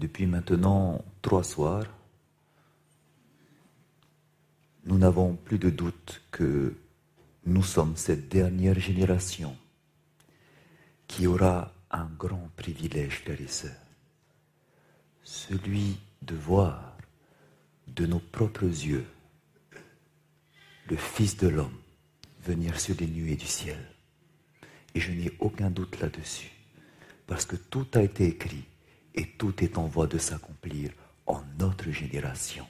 Depuis maintenant trois soirs, nous n'avons plus de doute que nous sommes cette dernière génération qui aura un grand privilège, frères et sœurs, celui de voir de nos propres yeux le Fils de l'homme venir sur les nuées du ciel. Et je n'ai aucun doute là-dessus, parce que tout a été écrit et tout est en voie de s'accomplir en notre génération.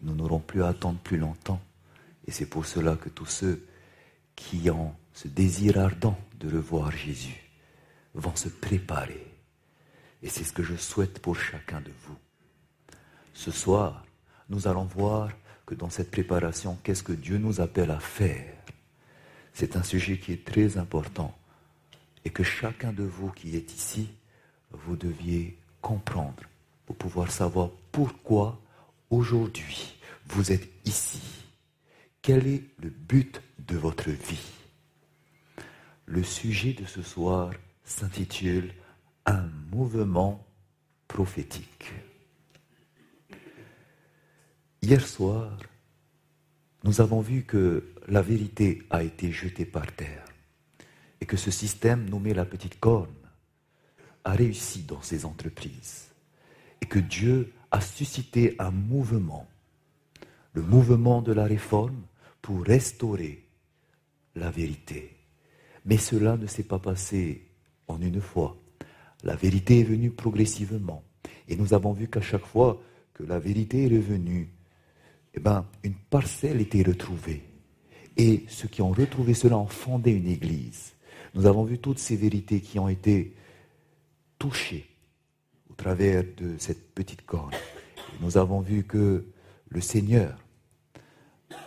Nous n'aurons plus à attendre plus longtemps, et c'est pour cela que tous ceux qui ont ce désir ardent de revoir Jésus vont se préparer. Et c'est ce que je souhaite pour chacun de vous. Ce soir, nous allons voir que dans cette préparation, qu'est-ce que Dieu nous appelle à faire C'est un sujet qui est très important et que chacun de vous qui est ici, vous deviez comprendre pour pouvoir savoir pourquoi aujourd'hui vous êtes ici. Quel est le but de votre vie? Le sujet de ce soir s'intitule Un mouvement prophétique. Hier soir, nous avons vu que la vérité a été jetée par terre et que ce système nommé la petite corne a réussi dans ses entreprises et que Dieu a suscité un mouvement, le mouvement de la réforme pour restaurer la vérité. Mais cela ne s'est pas passé en une fois. La vérité est venue progressivement. Et nous avons vu qu'à chaque fois que la vérité est revenue, eh ben, une parcelle était retrouvée. Et ceux qui ont retrouvé cela ont fondé une église. Nous avons vu toutes ces vérités qui ont été touchées au travers de cette petite corne. nous avons vu que le Seigneur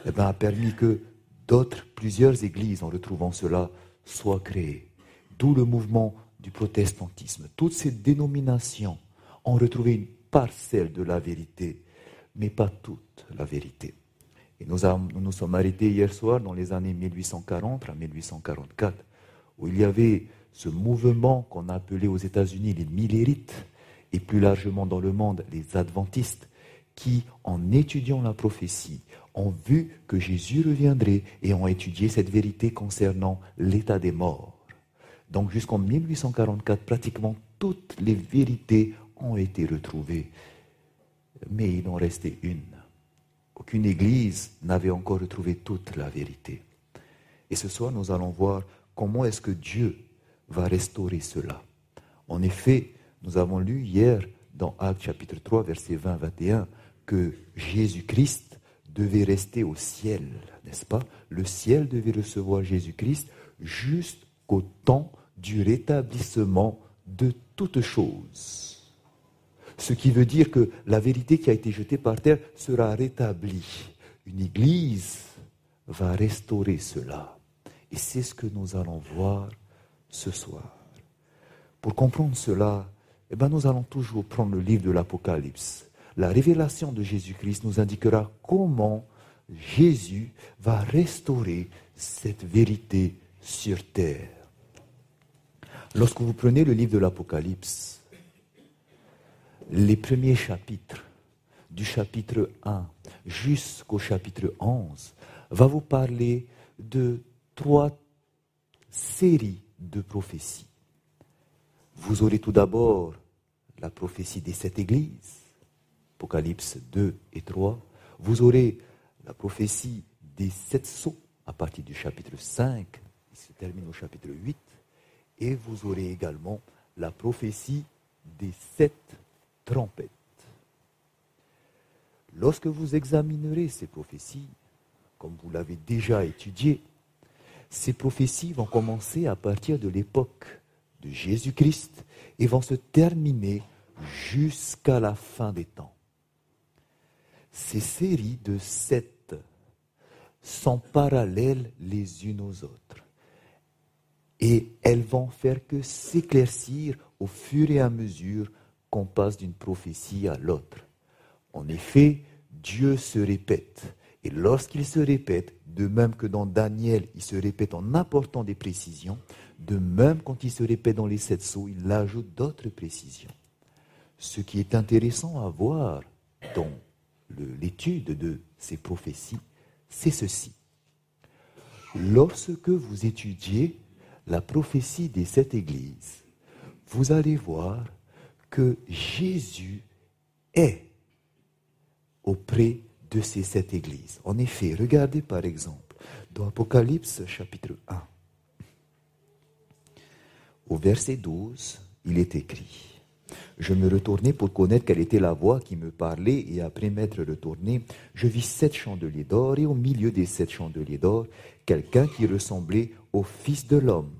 eh ben, a permis que d'autres, plusieurs églises, en retrouvant cela, soient créées. D'où le mouvement du protestantisme. Toutes ces dénominations ont retrouvé une parcelle de la vérité mais pas toute la vérité. Et nous, nous sommes arrêtés hier soir dans les années 1840 à 1844, où il y avait ce mouvement qu'on a appelé aux États-Unis les millérites, et plus largement dans le monde les adventistes, qui, en étudiant la prophétie, ont vu que Jésus reviendrait et ont étudié cette vérité concernant l'état des morts. Donc jusqu'en 1844, pratiquement toutes les vérités ont été retrouvées mais il en restait une. Aucune église n'avait encore retrouvé toute la vérité. Et ce soir, nous allons voir comment est-ce que Dieu va restaurer cela. En effet, nous avons lu hier dans Actes chapitre 3, verset 20-21, que Jésus-Christ devait rester au ciel, n'est-ce pas? Le ciel devait recevoir Jésus-Christ jusqu'au temps du rétablissement de toutes choses. Ce qui veut dire que la vérité qui a été jetée par terre sera rétablie. Une église va restaurer cela. Et c'est ce que nous allons voir ce soir. Pour comprendre cela, eh ben nous allons toujours prendre le livre de l'Apocalypse. La révélation de Jésus-Christ nous indiquera comment Jésus va restaurer cette vérité sur terre. Lorsque vous prenez le livre de l'Apocalypse, les premiers chapitres, du chapitre 1 jusqu'au chapitre 11, va vous parler de trois séries de prophéties. Vous aurez tout d'abord la prophétie des sept églises, Apocalypse 2 et 3. Vous aurez la prophétie des sept sceaux à partir du chapitre 5, qui se termine au chapitre 8. Et vous aurez également la prophétie des sept trompette. Lorsque vous examinerez ces prophéties, comme vous l'avez déjà étudié, ces prophéties vont commencer à partir de l'époque de Jésus-Christ et vont se terminer jusqu'à la fin des temps. Ces séries de sept sont parallèles les unes aux autres. Et elles vont faire que s'éclaircir au fur et à mesure qu'on passe d'une prophétie à l'autre. En effet, Dieu se répète. Et lorsqu'il se répète, de même que dans Daniel, il se répète en apportant des précisions, de même quand il se répète dans les sept sceaux, il ajoute d'autres précisions. ce qui est intéressant à voir dans l'étude de ces prophéties, c'est ceci. Lorsque vous étudiez la prophétie des sept églises, vous allez voir que Jésus est auprès de ces sept églises. En effet, regardez par exemple dans Apocalypse chapitre 1. Au verset 12, il est écrit je me retournai pour connaître quelle était la voix qui me parlait, et après m'être retourné, je vis sept chandeliers d'or, et au milieu des sept chandeliers d'or, quelqu'un qui ressemblait au Fils de l'homme.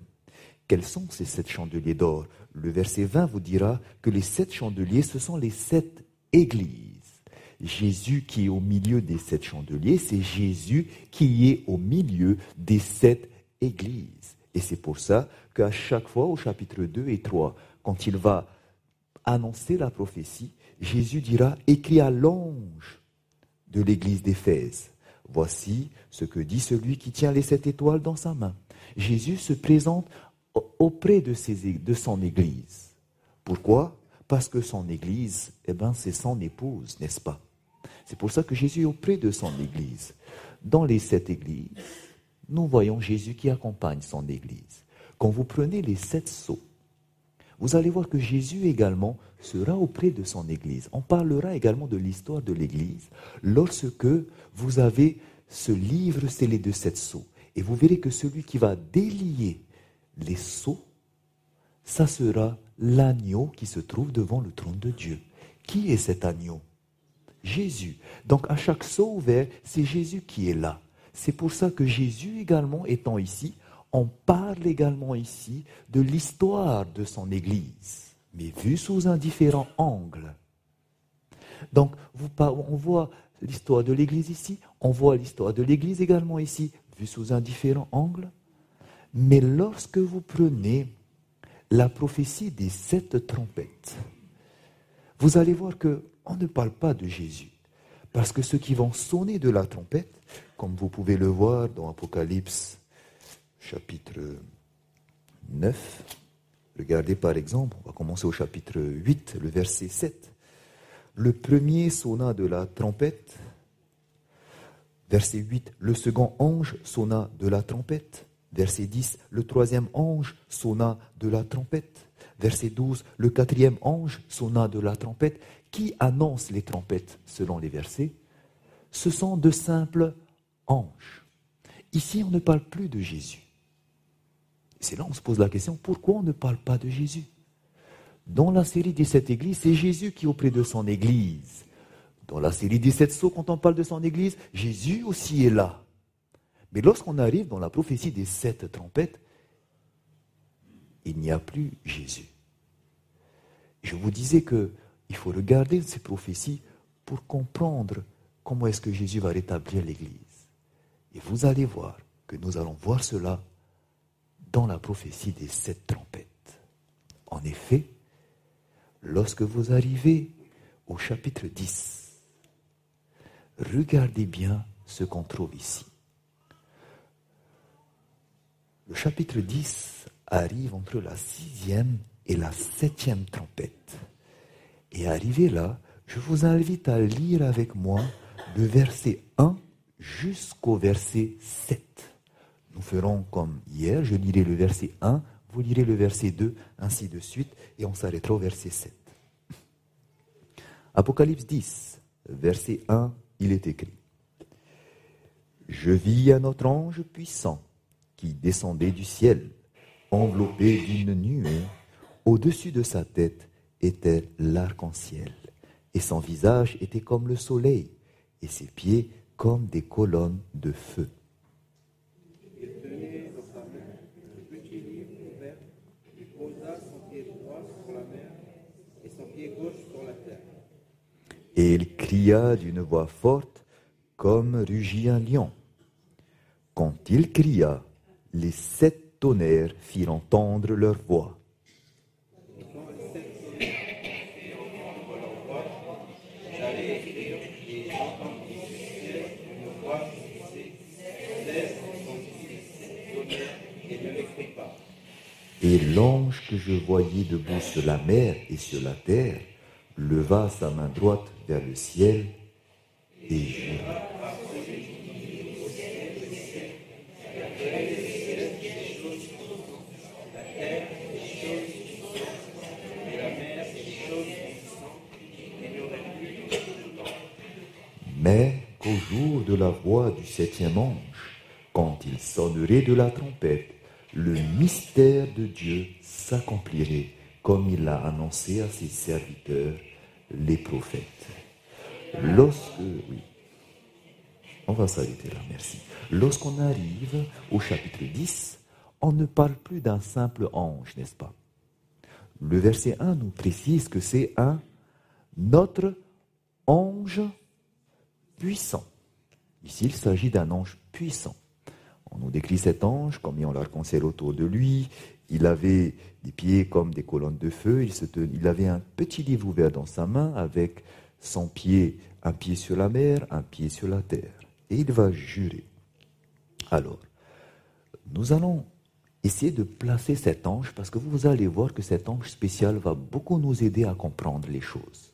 Quels sont ces sept chandeliers d'or? Le verset 20 vous dira que les sept chandeliers, ce sont les sept églises. Jésus qui est au milieu des sept chandeliers, c'est Jésus qui est au milieu des sept églises. Et c'est pour ça qu'à chaque fois, au chapitre 2 et 3, quand il va annoncer la prophétie, Jésus dira, écrit à l'ange de l'église d'Éphèse, voici ce que dit celui qui tient les sept étoiles dans sa main. Jésus se présente auprès de, de son église. Pourquoi? Parce que son église, eh ben, c'est son épouse, n'est-ce pas? C'est pour ça que Jésus est auprès de son église. Dans les sept églises, nous voyons Jésus qui accompagne son église. Quand vous prenez les sept sceaux, vous allez voir que Jésus également sera auprès de son Église. On parlera également de l'histoire de l'Église lorsque vous avez ce livre scellé de sept sceaux. Et vous verrez que celui qui va délier les sceaux, ça sera l'agneau qui se trouve devant le trône de Dieu. Qui est cet agneau? Jésus. Donc à chaque sceau ouvert, c'est Jésus qui est là. C'est pour ça que Jésus également étant ici, on parle également ici de l'histoire de son Église, mais vue sous un différent angle. Donc, on voit l'histoire de l'Église ici, on voit l'histoire de l'Église également ici, vue sous un différent angle. Mais lorsque vous prenez la prophétie des sept trompettes, vous allez voir qu'on ne parle pas de Jésus. Parce que ceux qui vont sonner de la trompette, comme vous pouvez le voir dans Apocalypse chapitre 9. Regardez par exemple, on va commencer au chapitre 8, le verset 7. Le premier sonna de la trompette. Verset 8, le second ange sonna de la trompette. Verset 10, le troisième ange sonna de la trompette. Verset 12, le quatrième ange sonna de la trompette. Qui annonce les trompettes selon les versets Ce sont de simples anges. Ici, on ne parle plus de Jésus. C'est là on se pose la question, pourquoi on ne parle pas de Jésus? Dans la série des sept églises, c'est Jésus qui est auprès de son église. Dans la série des sept sceaux, quand on parle de son église, Jésus aussi est là. Mais lorsqu'on arrive dans la prophétie des sept trompettes, il n'y a plus Jésus. Je vous disais qu'il faut regarder ces prophéties pour comprendre comment est-ce que Jésus va rétablir l'Église. Et vous allez voir que nous allons voir cela dans la prophétie des sept trompettes. En effet, lorsque vous arrivez au chapitre 10, regardez bien ce qu'on trouve ici. Le chapitre 10 arrive entre la sixième et la septième trompette. Et arrivé là, je vous invite à lire avec moi le verset 1 jusqu'au verset 7. Nous ferons comme hier, je lirai le verset 1, vous lirez le verset 2, ainsi de suite, et on s'arrêtera au verset 7. Apocalypse 10, verset 1, il est écrit. Je vis un autre ange puissant qui descendait du ciel, enveloppé d'une nuée. Au-dessus de sa tête était l'arc-en-ciel, et son visage était comme le soleil, et ses pieds comme des colonnes de feu. Et il cria d'une voix forte comme rugit un lion. Quand il cria, les sept tonnerres firent entendre leur voix. Et l'ange que je voyais debout sur la mer et sur la terre leva sa main droite vers le ciel et jura. Mais qu'au jour de la voix du septième ange, quand il sonnerait de la trompette, le mystère de Dieu s'accomplirait comme il l'a annoncé à ses serviteurs, les prophètes. Lorsque, oui, on va s'arrêter là, merci. Lorsqu'on arrive au chapitre 10, on ne parle plus d'un simple ange, n'est-ce pas? Le verset 1 nous précise que c'est un notre ange puissant. Ici, il s'agit d'un ange puissant. On nous décrit cet ange comme ayant l'arc-en-ciel autour de lui. Il avait des pieds comme des colonnes de feu. Il, avait un petit livre ouvert dans sa main avec son pied, un pied sur la mer, un pied sur la terre. Et il va jurer. Alors, nous allons essayer de placer cet ange parce que vous allez voir que cet ange spécial va beaucoup nous aider à comprendre les choses.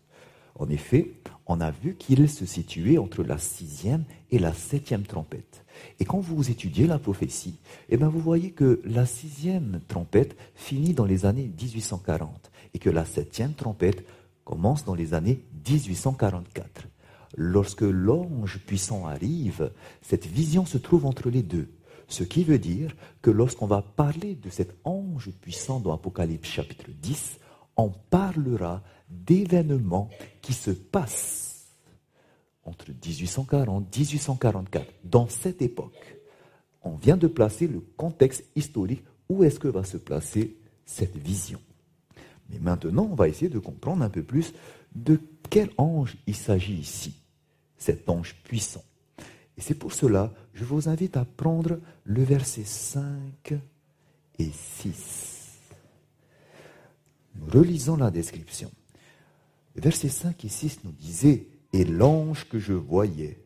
En effet, on a vu qu'il se situait entre la sixième et la septième trompette. Et quand vous étudiez la prophétie, eh bien vous voyez que la sixième trompette finit dans les années 1840 et que la septième trompette commence dans les années 1844. Lorsque l'ange puissant arrive, cette vision se trouve entre les deux. Ce qui veut dire que lorsqu'on va parler de cet ange puissant dans Apocalypse chapitre 10, on parlera d'événements qui se passent entre 1840 et 1844, dans cette époque. On vient de placer le contexte historique où est-ce que va se placer cette vision? Mais maintenant, on va essayer de comprendre un peu plus de quel ange il s'agit ici, cet ange puissant. Et c'est pour cela, je vous invite à prendre le verset 5 et 6. Nous relisons la description. Versets 5 et 6 nous disaient, et l'ange que je voyais,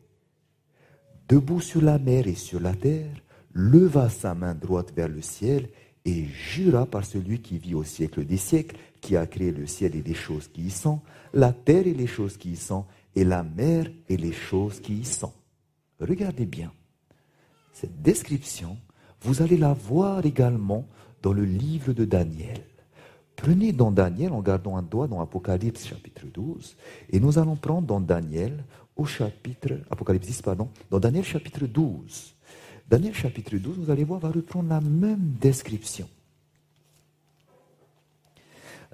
debout sur la mer et sur la terre, leva sa main droite vers le ciel et jura par celui qui vit au siècle des siècles, qui a créé le ciel et les choses qui y sont, la terre et les choses qui y sont, et la mer et les choses qui y sont. Regardez bien. Cette description, vous allez la voir également dans le livre de Daniel. Prenez dans Daniel en gardant un doigt dans Apocalypse chapitre 12 et nous allons prendre dans Daniel au chapitre, Apocalypse 10, pardon, dans Daniel chapitre 12. Daniel chapitre 12, vous allez voir, va reprendre la même description.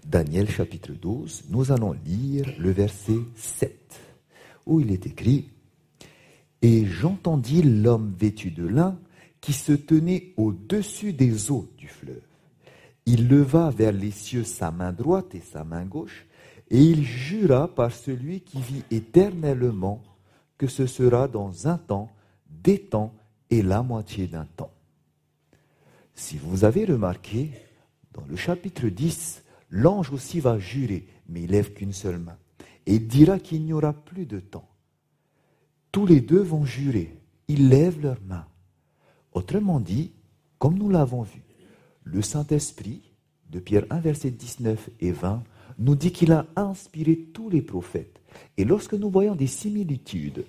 Daniel chapitre 12, nous allons lire le verset 7, où il est écrit Et j'entendis l'homme vêtu de lin qui se tenait au-dessus des eaux du fleuve il leva vers les cieux sa main droite et sa main gauche, et il jura par celui qui vit éternellement que ce sera dans un temps, des temps et la moitié d'un temps. Si vous avez remarqué, dans le chapitre 10, l'ange aussi va jurer, mais il lève qu'une seule main, et dira qu'il n'y aura plus de temps. Tous les deux vont jurer, ils lèvent leurs mains. Autrement dit, comme nous l'avons vu, le Saint-Esprit, de Pierre 1, verset 19 et 20, nous dit qu'il a inspiré tous les prophètes. Et lorsque nous voyons des similitudes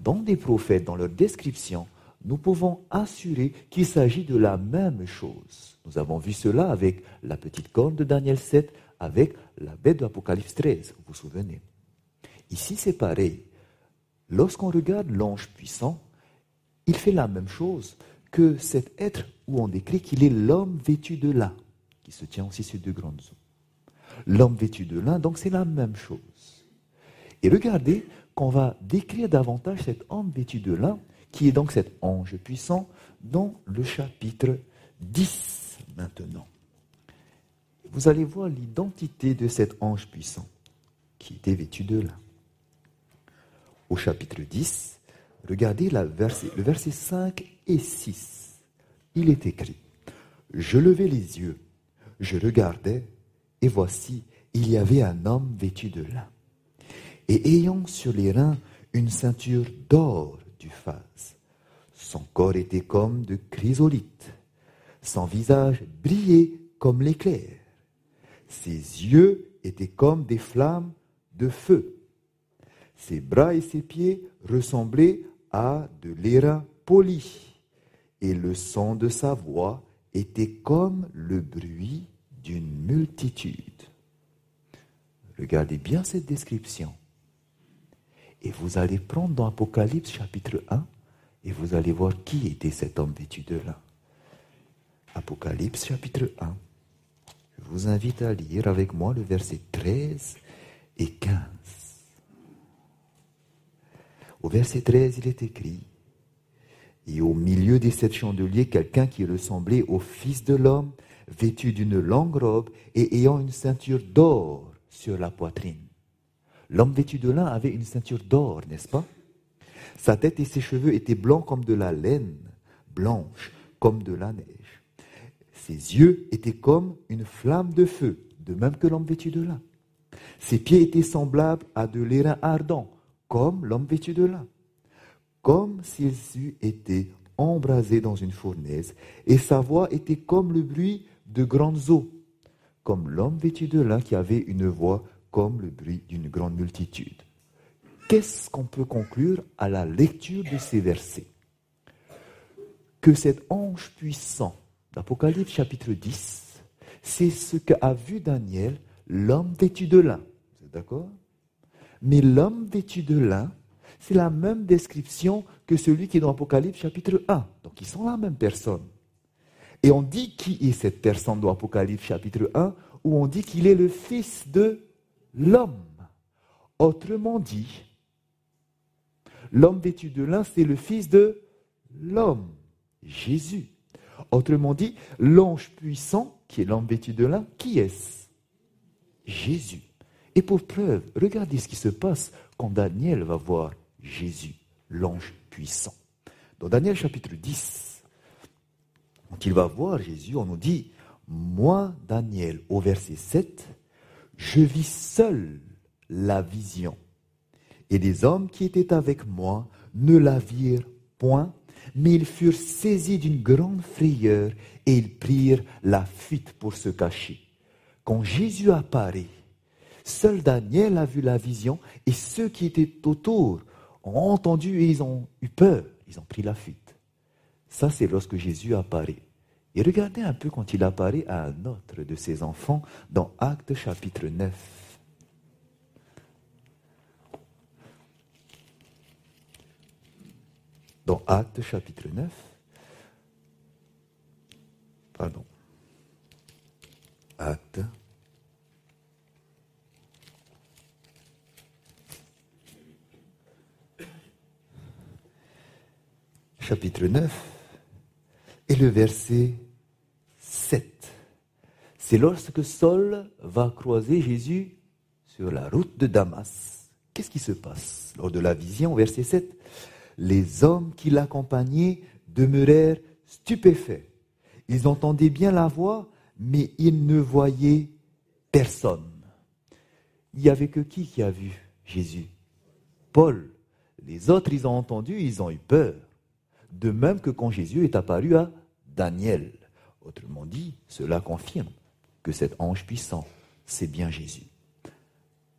dans des prophètes, dans leur description, nous pouvons assurer qu'il s'agit de la même chose. Nous avons vu cela avec la petite corne de Daniel 7, avec la bête de l'Apocalypse 13, vous vous souvenez. Ici, c'est pareil. Lorsqu'on regarde l'ange puissant, il fait la même chose que cet être où on décrit qu'il est l'homme vêtu de lin, qui se tient aussi sur deux grandes eaux. L'homme vêtu de lin, donc c'est la même chose. Et regardez qu'on va décrire davantage cet homme vêtu de lin, qui est donc cet ange puissant, dans le chapitre 10 maintenant. Vous allez voir l'identité de cet ange puissant, qui était vêtu de lin. Au chapitre 10, regardez le verset 5 et 6, il est écrit, Je levai les yeux, je regardais, et voici, il y avait un homme vêtu de lin, et ayant sur les reins une ceinture d'or du phase. Son corps était comme de chrysolite, son visage brillait comme l'éclair, ses yeux étaient comme des flammes de feu. Ses bras et ses pieds ressemblaient à de l'airain poli, et le son de sa voix était comme le bruit d'une multitude. Regardez bien cette description. Et vous allez prendre dans Apocalypse chapitre 1 et vous allez voir qui était cet homme vêtu de lin. Apocalypse chapitre 1. Je vous invite à lire avec moi le verset 13 et 15. Au verset 13, il est écrit Et au milieu des sept chandeliers, quelqu'un qui ressemblait au Fils de l'homme, vêtu d'une longue robe et ayant une ceinture d'or sur la poitrine. L'homme vêtu de lin avait une ceinture d'or, n'est-ce pas? Sa tête et ses cheveux étaient blancs comme de la laine, blanche comme de la neige. Ses yeux étaient comme une flamme de feu, de même que l'homme vêtu de lin. Ses pieds étaient semblables à de l'airain ardent, comme l'homme vêtu de lin, comme s'ils eût été embrasés dans une fournaise, et sa voix était comme le bruit de grandes eaux, comme l'homme vêtu de lin qui avait une voix comme le bruit d'une grande multitude. Qu'est-ce qu'on peut conclure à la lecture de ces versets? Que cet ange puissant d'Apocalypse chapitre 10, c'est ce qu'a vu Daniel, l'homme vêtu de lin. Vous êtes d'accord? Mais l'homme vêtu de lin, c'est la même description que celui qui est dans Apocalypse chapitre 1. Donc ils sont la même personne. Et on dit qui est cette personne dans Apocalypse chapitre 1, où on dit qu'il est le fils de l'homme. Autrement dit, l'homme vêtu de lin, c'est le fils de l'homme, Jésus. Autrement dit, l'ange puissant, qui est l'homme vêtu de lin, qui est-ce? Jésus. Et pour preuve, regardez ce qui se passe quand Daniel va voir Jésus, l'ange puissant. Dans Daniel chapitre 10, quand il va voir Jésus, on nous dit, moi, Daniel, au verset 7, je vis seul la vision. Et les hommes qui étaient avec moi ne la virent point, mais ils furent saisis d'une grande frayeur et ils prirent la fuite pour se cacher. Quand Jésus apparaît, seul Daniel a vu la vision et ceux qui étaient autour ont entendu et ils ont eu peur, ils ont pris la fuite. Ça, c'est lorsque Jésus apparaît. Et regardez un peu quand il apparaît à un autre de ses enfants dans Actes chapitre 9. Dans Actes chapitre 9, pardon, Actes chapitre 9 et le verset 7. C'est lorsque Saul va croiser Jésus sur la route de Damas. Qu'est-ce qui se passe lors de la vision, verset 7 Les hommes qui l'accompagnaient demeurèrent stupéfaits. Ils entendaient bien la voix, mais ils ne voyaient personne. Il n'y avait que qui qui a vu Jésus? Paul. Les autres, ils ont entendu, ils ont eu peur. De même que quand Jésus est apparu à Daniel. Autrement dit, cela confirme que cet ange puissant, c'est bien Jésus.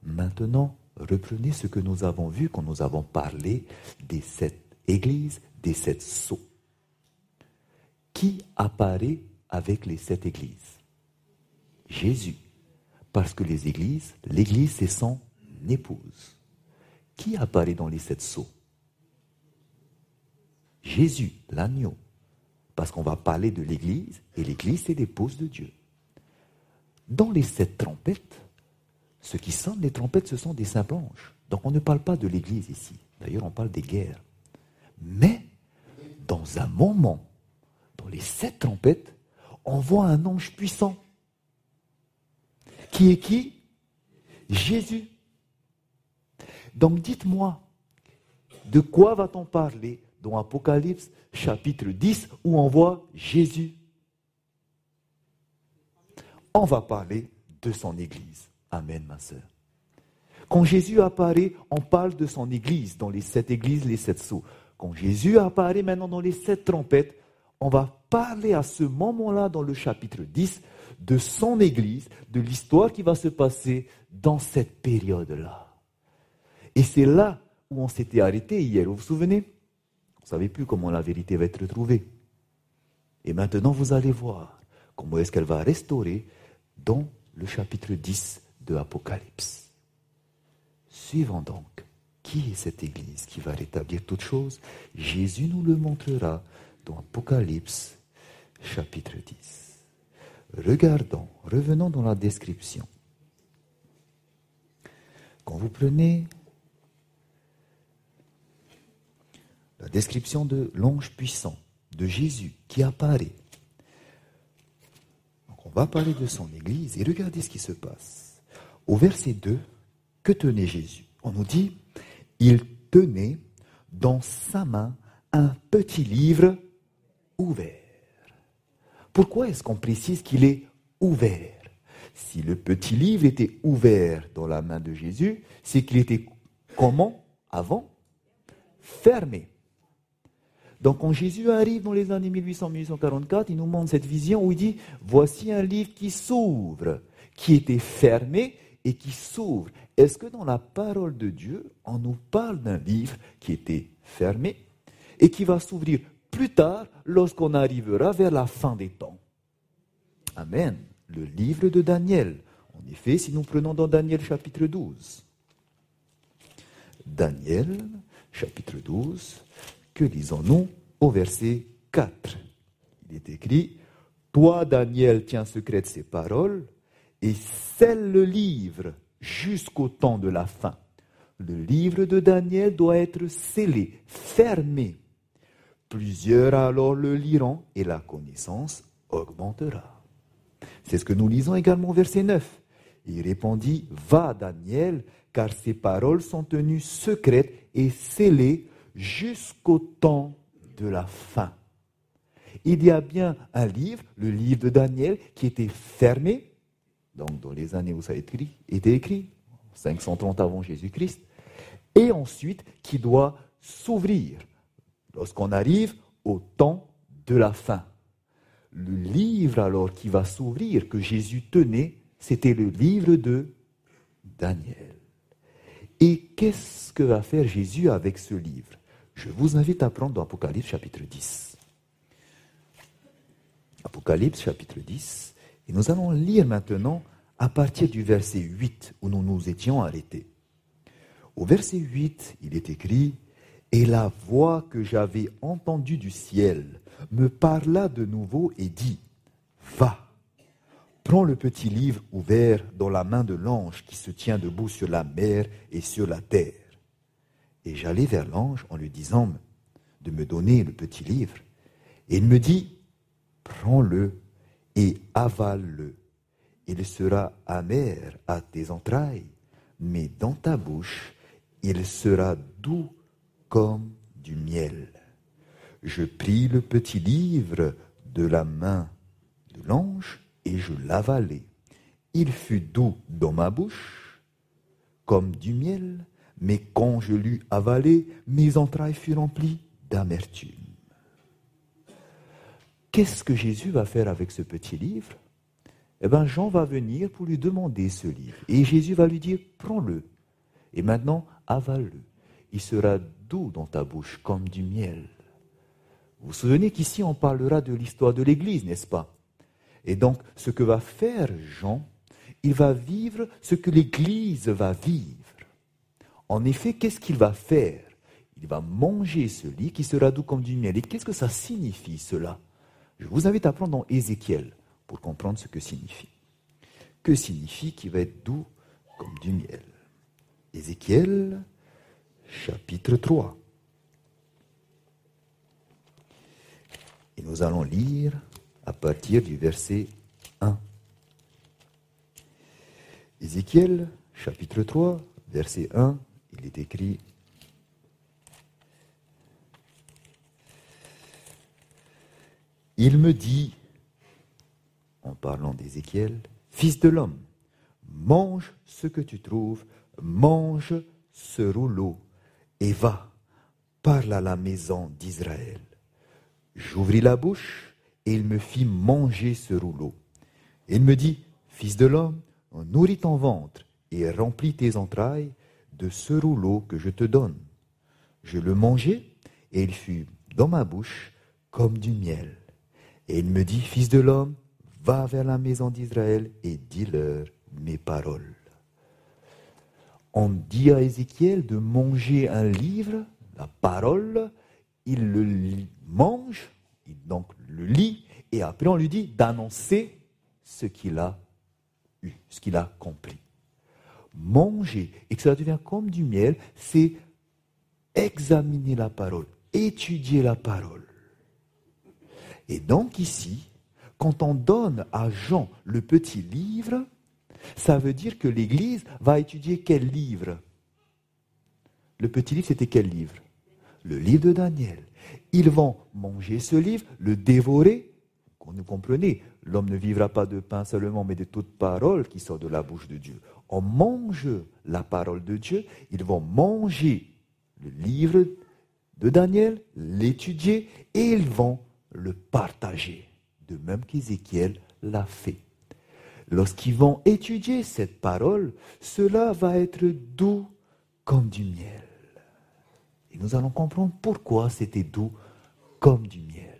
Maintenant, reprenez ce que nous avons vu quand nous avons parlé des sept églises, des sept sceaux. Qui apparaît avec les sept églises? Jésus. Parce que les églises, l'église, c'est son épouse. Qui apparaît dans les sept sceaux? Jésus, l'agneau. Parce qu'on va parler de l'Église, et l'Église, c'est l'épouse de Dieu. Dans les sept trompettes, ce qui sonnent les trompettes, ce sont des simples anges. Donc on ne parle pas de l'Église ici. D'ailleurs, on parle des guerres. Mais, dans un moment, dans les sept trompettes, on voit un ange puissant. Qui est qui? Jésus. Donc dites-moi, de quoi va-t-on parler? Dans Apocalypse chapitre 10 où on voit Jésus. On va parler de son Église. Amen, ma sœur. Quand Jésus apparaît, on parle de son Église, dans les sept églises, les sept sceaux. Quand Jésus apparaît maintenant dans les sept trompettes, on va parler à ce moment-là, dans le chapitre 10, de son Église, de l'histoire qui va se passer dans cette période-là. Et c'est là où on s'était arrêté hier, vous vous souvenez? Ne savait plus comment la vérité va être retrouvée. Et maintenant, vous allez voir comment est-ce qu'elle va restaurer dans le chapitre 10 de Apocalypse. Suivant donc, qui est cette Église qui va rétablir toutes choses Jésus nous le montrera dans Apocalypse chapitre 10. Regardons, revenons dans la description. Quand vous prenez la description de l'ange puissant, de Jésus qui apparaît, on va parler de son Église et regardez ce qui se passe. Au verset 2, que tenait Jésus? On nous dit, il tenait dans sa main un petit livre ouvert. Pourquoi est-ce qu'on précise qu'il est ouvert? Si le petit livre était ouvert dans la main de Jésus, c'est qu'il était comment? Avant Fermé. Donc quand Jésus arrive dans les années 1800-1844, il nous montre cette vision où il dit, voici un livre qui s'ouvre, qui était fermé et qui s'ouvre. Est-ce que dans la parole de Dieu, on nous parle d'un livre qui était fermé et qui va s'ouvrir plus tard lorsqu'on arrivera vers la fin des temps? Amen. Le livre de Daniel. En effet, si nous prenons dans Daniel chapitre 12. Daniel chapitre 12, que lisons-nous au verset 4 Il est écrit, Toi, Daniel, tiens secret ces paroles et scelle le livre jusqu'au temps de la fin. Le livre de Daniel doit être scellé, fermé. Plusieurs alors le liront et la connaissance augmentera. C'est ce que nous lisons également au verset 9. Il répondit, Va Daniel, car ces paroles sont tenues secrètes et scellées jusqu'au temps de la fin. Il y a bien un livre, le livre de Daniel, qui était fermé, donc dans les années où ça a été écrit, 530 avant Jésus-Christ, et ensuite qui doit s'ouvrir lorsqu'on arrive au temps de la fin. Le livre alors qui va s'ouvrir, que Jésus tenait, c'était le livre de Daniel. Et qu'est-ce que va faire Jésus avec ce livre? Je vous invite à prendre dans Apocalypse chapitre 10. Apocalypse chapitre 10. Et nous allons lire maintenant à partir du verset 8 où nous nous étions arrêtés. Au verset 8, il est écrit, Et la voix que j'avais entendue du ciel me parla de nouveau et dit, Va, prends le petit livre ouvert dans la main de l'ange qui se tient debout sur la mer et sur la terre. Et j'allai vers l'ange en lui disant de me donner le petit livre. Et il me dit, prends-le et avale-le il sera amer à tes entrailles, mais dans ta bouche, il sera doux comme du miel. Je pris le petit livre de la main de l'ange et je l'avalai. Il fut doux dans ma bouche comme du miel, mais quand je l'eus avalé, mes entrailles furent remplies d'amertume. Qu'est-ce que Jésus va faire avec ce petit livre? Eh bien Jean va venir pour lui demander ce livre. Et Jésus va lui dire, prends-le. Et maintenant, avale-le. Il sera doux dans ta bouche comme du miel. Vous vous souvenez qu'ici on parlera de l'histoire de l'Église, n'est-ce pas? Et donc, ce que va faire Jean, il va vivre ce que l'Église va vivre. En effet, qu'est-ce qu'il va faire? Il va manger ce lit qui sera doux comme du miel. Et qu'est-ce que ça signifie cela? Je vous invite à prendre dans Ézéchiel pour comprendre ce que signifie. Que signifie qui va être doux comme du miel? Ézéchiel, chapitre 3. Et nous allons lire à partir du verset 1. Ézéchiel, chapitre 3, verset 1, il est écrit Il me dit, en parlant d'Ézéchiel, Fils de l'homme, mange ce que tu trouves, mange ce rouleau, et va, parle à la maison d'Israël. J'ouvris la bouche, et il me fit manger ce rouleau. Il me dit, Fils de l'homme, nourris ton ventre et remplis tes entrailles de ce rouleau que je te donne. Je le mangeai, et il fut dans ma bouche comme du miel. Et il me dit, Fils de l'homme, va vers la maison d'Israël et dis-leur mes paroles. On dit à Ézéchiel de manger un livre, la parole, il le mange, il donc le lit, et après on lui dit d'annoncer ce qu'il a eu, ce qu'il a compris. Manger, et que ça devient comme du miel, c'est examiner la parole, étudier la parole. Et donc ici, quand on donne à Jean le petit livre, ça veut dire que l'Église va étudier quel livre? Le petit livre, c'était quel livre? Le livre de Daniel. Ils vont manger ce livre, le dévorer. Vous comprenez, l'homme ne vivra pas de pain seulement, mais de toute parole qui sort de la bouche de Dieu. On mange la parole de Dieu, ils vont manger le livre de Daniel, l'étudier, et ils vont le partager, de même qu'Ézéchiel l'a fait. Lorsqu'ils vont étudier cette parole, cela va être doux comme du miel. Et nous allons comprendre pourquoi c'était doux comme du miel.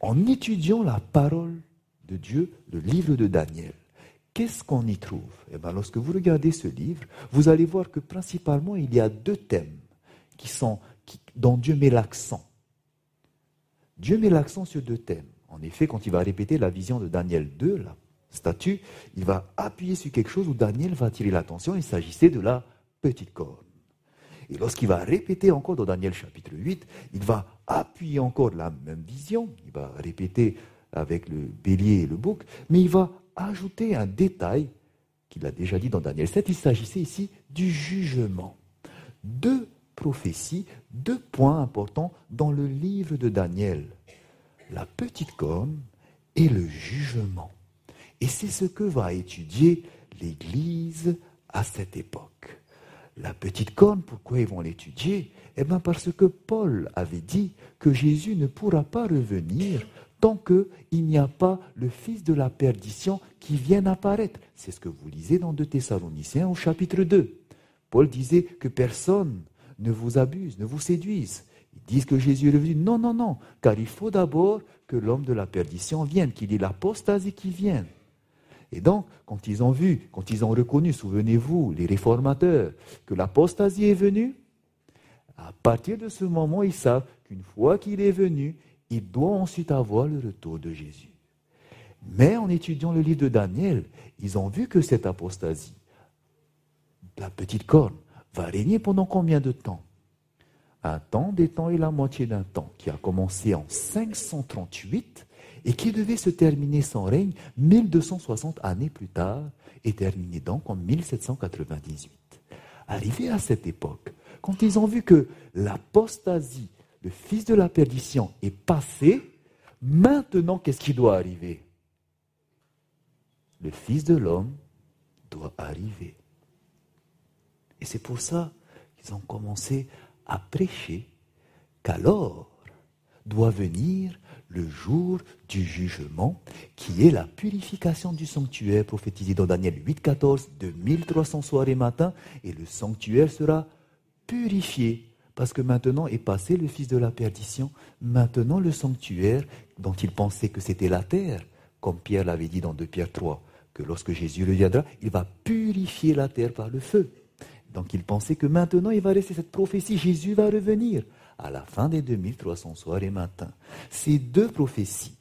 En étudiant la parole de Dieu, le livre de Daniel, qu'est-ce qu'on y trouve? Eh bien, lorsque vous regardez ce livre, vous allez voir que principalement il y a deux thèmes qui sont, dont Dieu met l'accent. Dieu met l'accent sur deux thèmes. En effet, quand il va répéter la vision de Daniel 2, la statue, il va appuyer sur quelque chose où Daniel va attirer l'attention. Il s'agissait de la petite corne. Et lorsqu'il va répéter encore dans Daniel chapitre 8, il va appuyer encore la même vision. Il va répéter avec le bélier et le bouc, mais il va ajouter un détail qu'il a déjà dit dans Daniel 7. Il s'agissait ici du jugement. Deux prophéties, deux points importants dans le livre de Daniel. La petite corne et le jugement. Et c'est ce que va étudier l'Église à cette époque. La petite corne, pourquoi ils vont l'étudier? Eh bien parce que Paul avait dit que Jésus ne pourra pas revenir tant qu'il n'y a pas le Fils de la perdition qui vienne apparaître. C'est ce que vous lisez dans 2 Thessaloniciens au chapitre 2. Paul disait que personne ne vous abuse, ne vous séduise. Ils disent que Jésus est revenu. Non, non, non, car il faut d'abord que l'homme de la perdition vienne, qu'il y ait l'apostasie qui vienne. Et donc, quand ils ont vu, quand ils ont reconnu, souvenez-vous, les réformateurs, que l'apostasie est venue, à partir de ce moment, ils savent qu'une fois qu'il est venu, il doit ensuite avoir le retour de Jésus. Mais en étudiant le livre de Daniel, ils ont vu que cette apostasie, la petite corne, va régner pendant combien de temps? Un temps, des temps et la moitié d'un temps, qui a commencé en 538 et qui devait se terminer son règne 1260 années plus tard et terminer donc en 1798. Arrivé à cette époque, quand ils ont vu que l'apostasie, le fils de la perdition, est passé, maintenant qu'est-ce qui doit arriver? Le fils de l'homme doit arriver. Et c'est pour ça qu'ils ont commencé à prêcher qu'alors doit venir le jour du jugement, qui est la purification du sanctuaire prophétisé dans Daniel 8.14 de 1300 soirs et matins, et le sanctuaire sera purifié, parce que maintenant est passé le fils de la perdition, maintenant le sanctuaire dont il pensait que c'était la terre, comme Pierre l'avait dit dans 2 Pierre 3, que lorsque Jésus reviendra, il va purifier la terre par le feu. Donc il pensait que maintenant il va rester cette prophétie, Jésus va revenir à la fin des 2300 soirs et matins. Ces deux prophéties,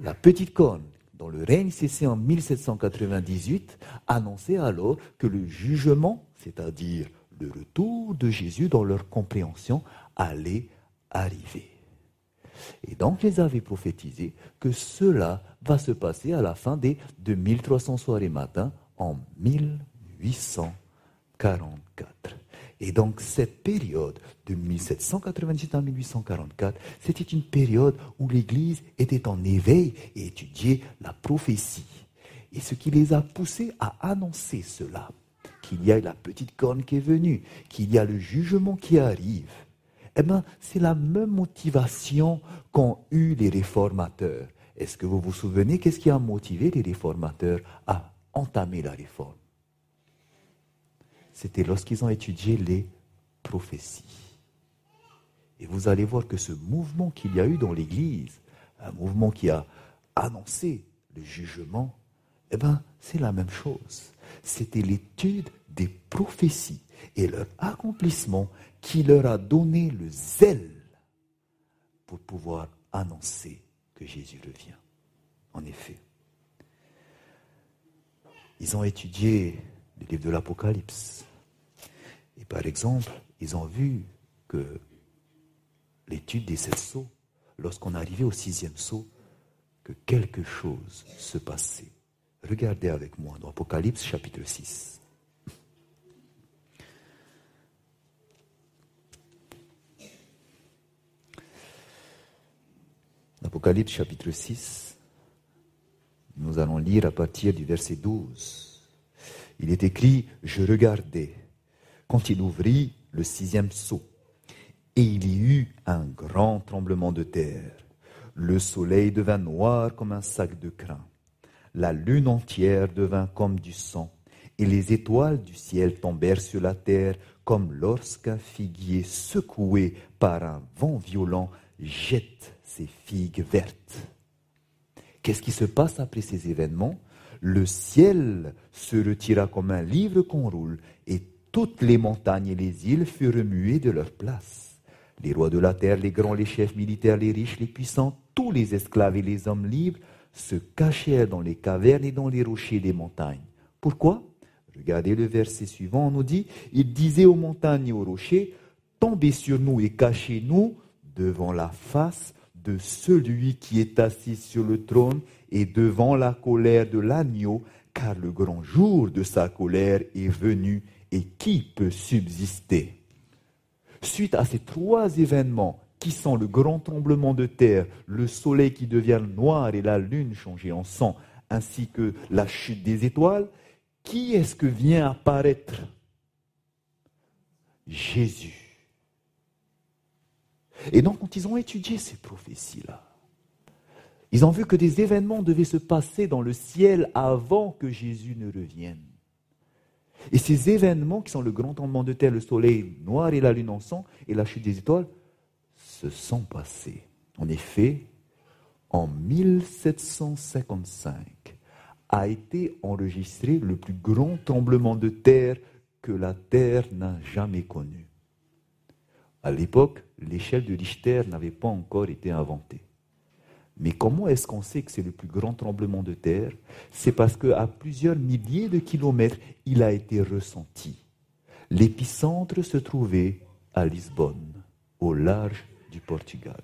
la petite corne, dont le règne cessait en 1798, annonçait alors que le jugement, c'est-à-dire le retour de Jésus dans leur compréhension, allait arriver. Et donc, ils avaient prophétisé que cela va se passer à la fin des 2300 soirs et matins en 1844. Et donc cette période de 1798 à 1844, c'était une période où l'Église était en éveil et étudiait la prophétie. Et ce qui les a poussés à annoncer cela, qu'il y a la petite corne qui est venue, qu'il y a le jugement qui arrive, eh bien, c'est la même motivation qu'ont eu les réformateurs. Est-ce que vous vous souvenez qu'est-ce qui a motivé les réformateurs à entamer la réforme? C'était lorsqu'ils ont étudié les prophéties. Et vous allez voir que ce mouvement qu'il y a eu dans l'Église, un mouvement qui a annoncé le jugement, eh bien, c'est la même chose. C'était l'étude des prophéties et leur accomplissement qui leur a donné le zèle pour pouvoir annoncer que Jésus revient. En effet, ils ont étudié le livre de l'Apocalypse. Et par exemple, ils ont vu que l'étude des sept sceaux, lorsqu'on arrivait au sixième sceau, que quelque chose se passait. Regardez avec moi dans Apocalypse chapitre 6. Apocalypse chapitre 6, nous allons lire à partir du verset 12. Il est écrit, je regardais quand il ouvrit le sixième sceau, et il y eut un grand tremblement de terre. Le soleil devint noir comme un sac de crin. La lune entière devint comme du sang, et les étoiles du ciel tombèrent sur la terre comme lorsqu'un figuier secoué par un vent violent jette ses figues vertes. Qu'est-ce qui se passe après ces événements? Le ciel se retira comme un livre qu'on roule et toutes les montagnes et les îles furent remuées de leur place. Les rois de la terre, les grands, les chefs militaires, les riches, les puissants, tous les esclaves et les hommes libres se cachèrent dans les cavernes et dans les rochers des montagnes. Pourquoi? Regardez le verset suivant, on nous dit, il disait aux montagnes et aux rochers, tombez sur nous et cachez-nous devant la face de celui qui est assis sur le trône et devant la colère de l'agneau, car le grand jour de sa colère est venu et qui peut subsister? Suite à ces trois événements qui sont le grand tremblement de terre, le soleil qui devient noir et la lune changée en sang, ainsi que la chute des étoiles, qui est-ce que vient apparaître? Jésus. Et donc, quand ils ont étudié ces prophéties-là, ils ont vu que des événements devaient se passer dans le ciel avant que Jésus ne revienne. Et ces événements, qui sont le grand tremblement de terre, le soleil noir et la lune en sang, et la chute des étoiles, se sont passés. En effet, en 1755 a été enregistré le plus grand tremblement de terre que la Terre n'a jamais connu. À l'époque, l'échelle de Richter n'avait pas encore été inventée. Mais comment est-ce qu'on sait que c'est le plus grand tremblement de terre? C'est parce qu'à plusieurs milliers de kilomètres, il a été ressenti. L'épicentre se trouvait à Lisbonne, au large du Portugal.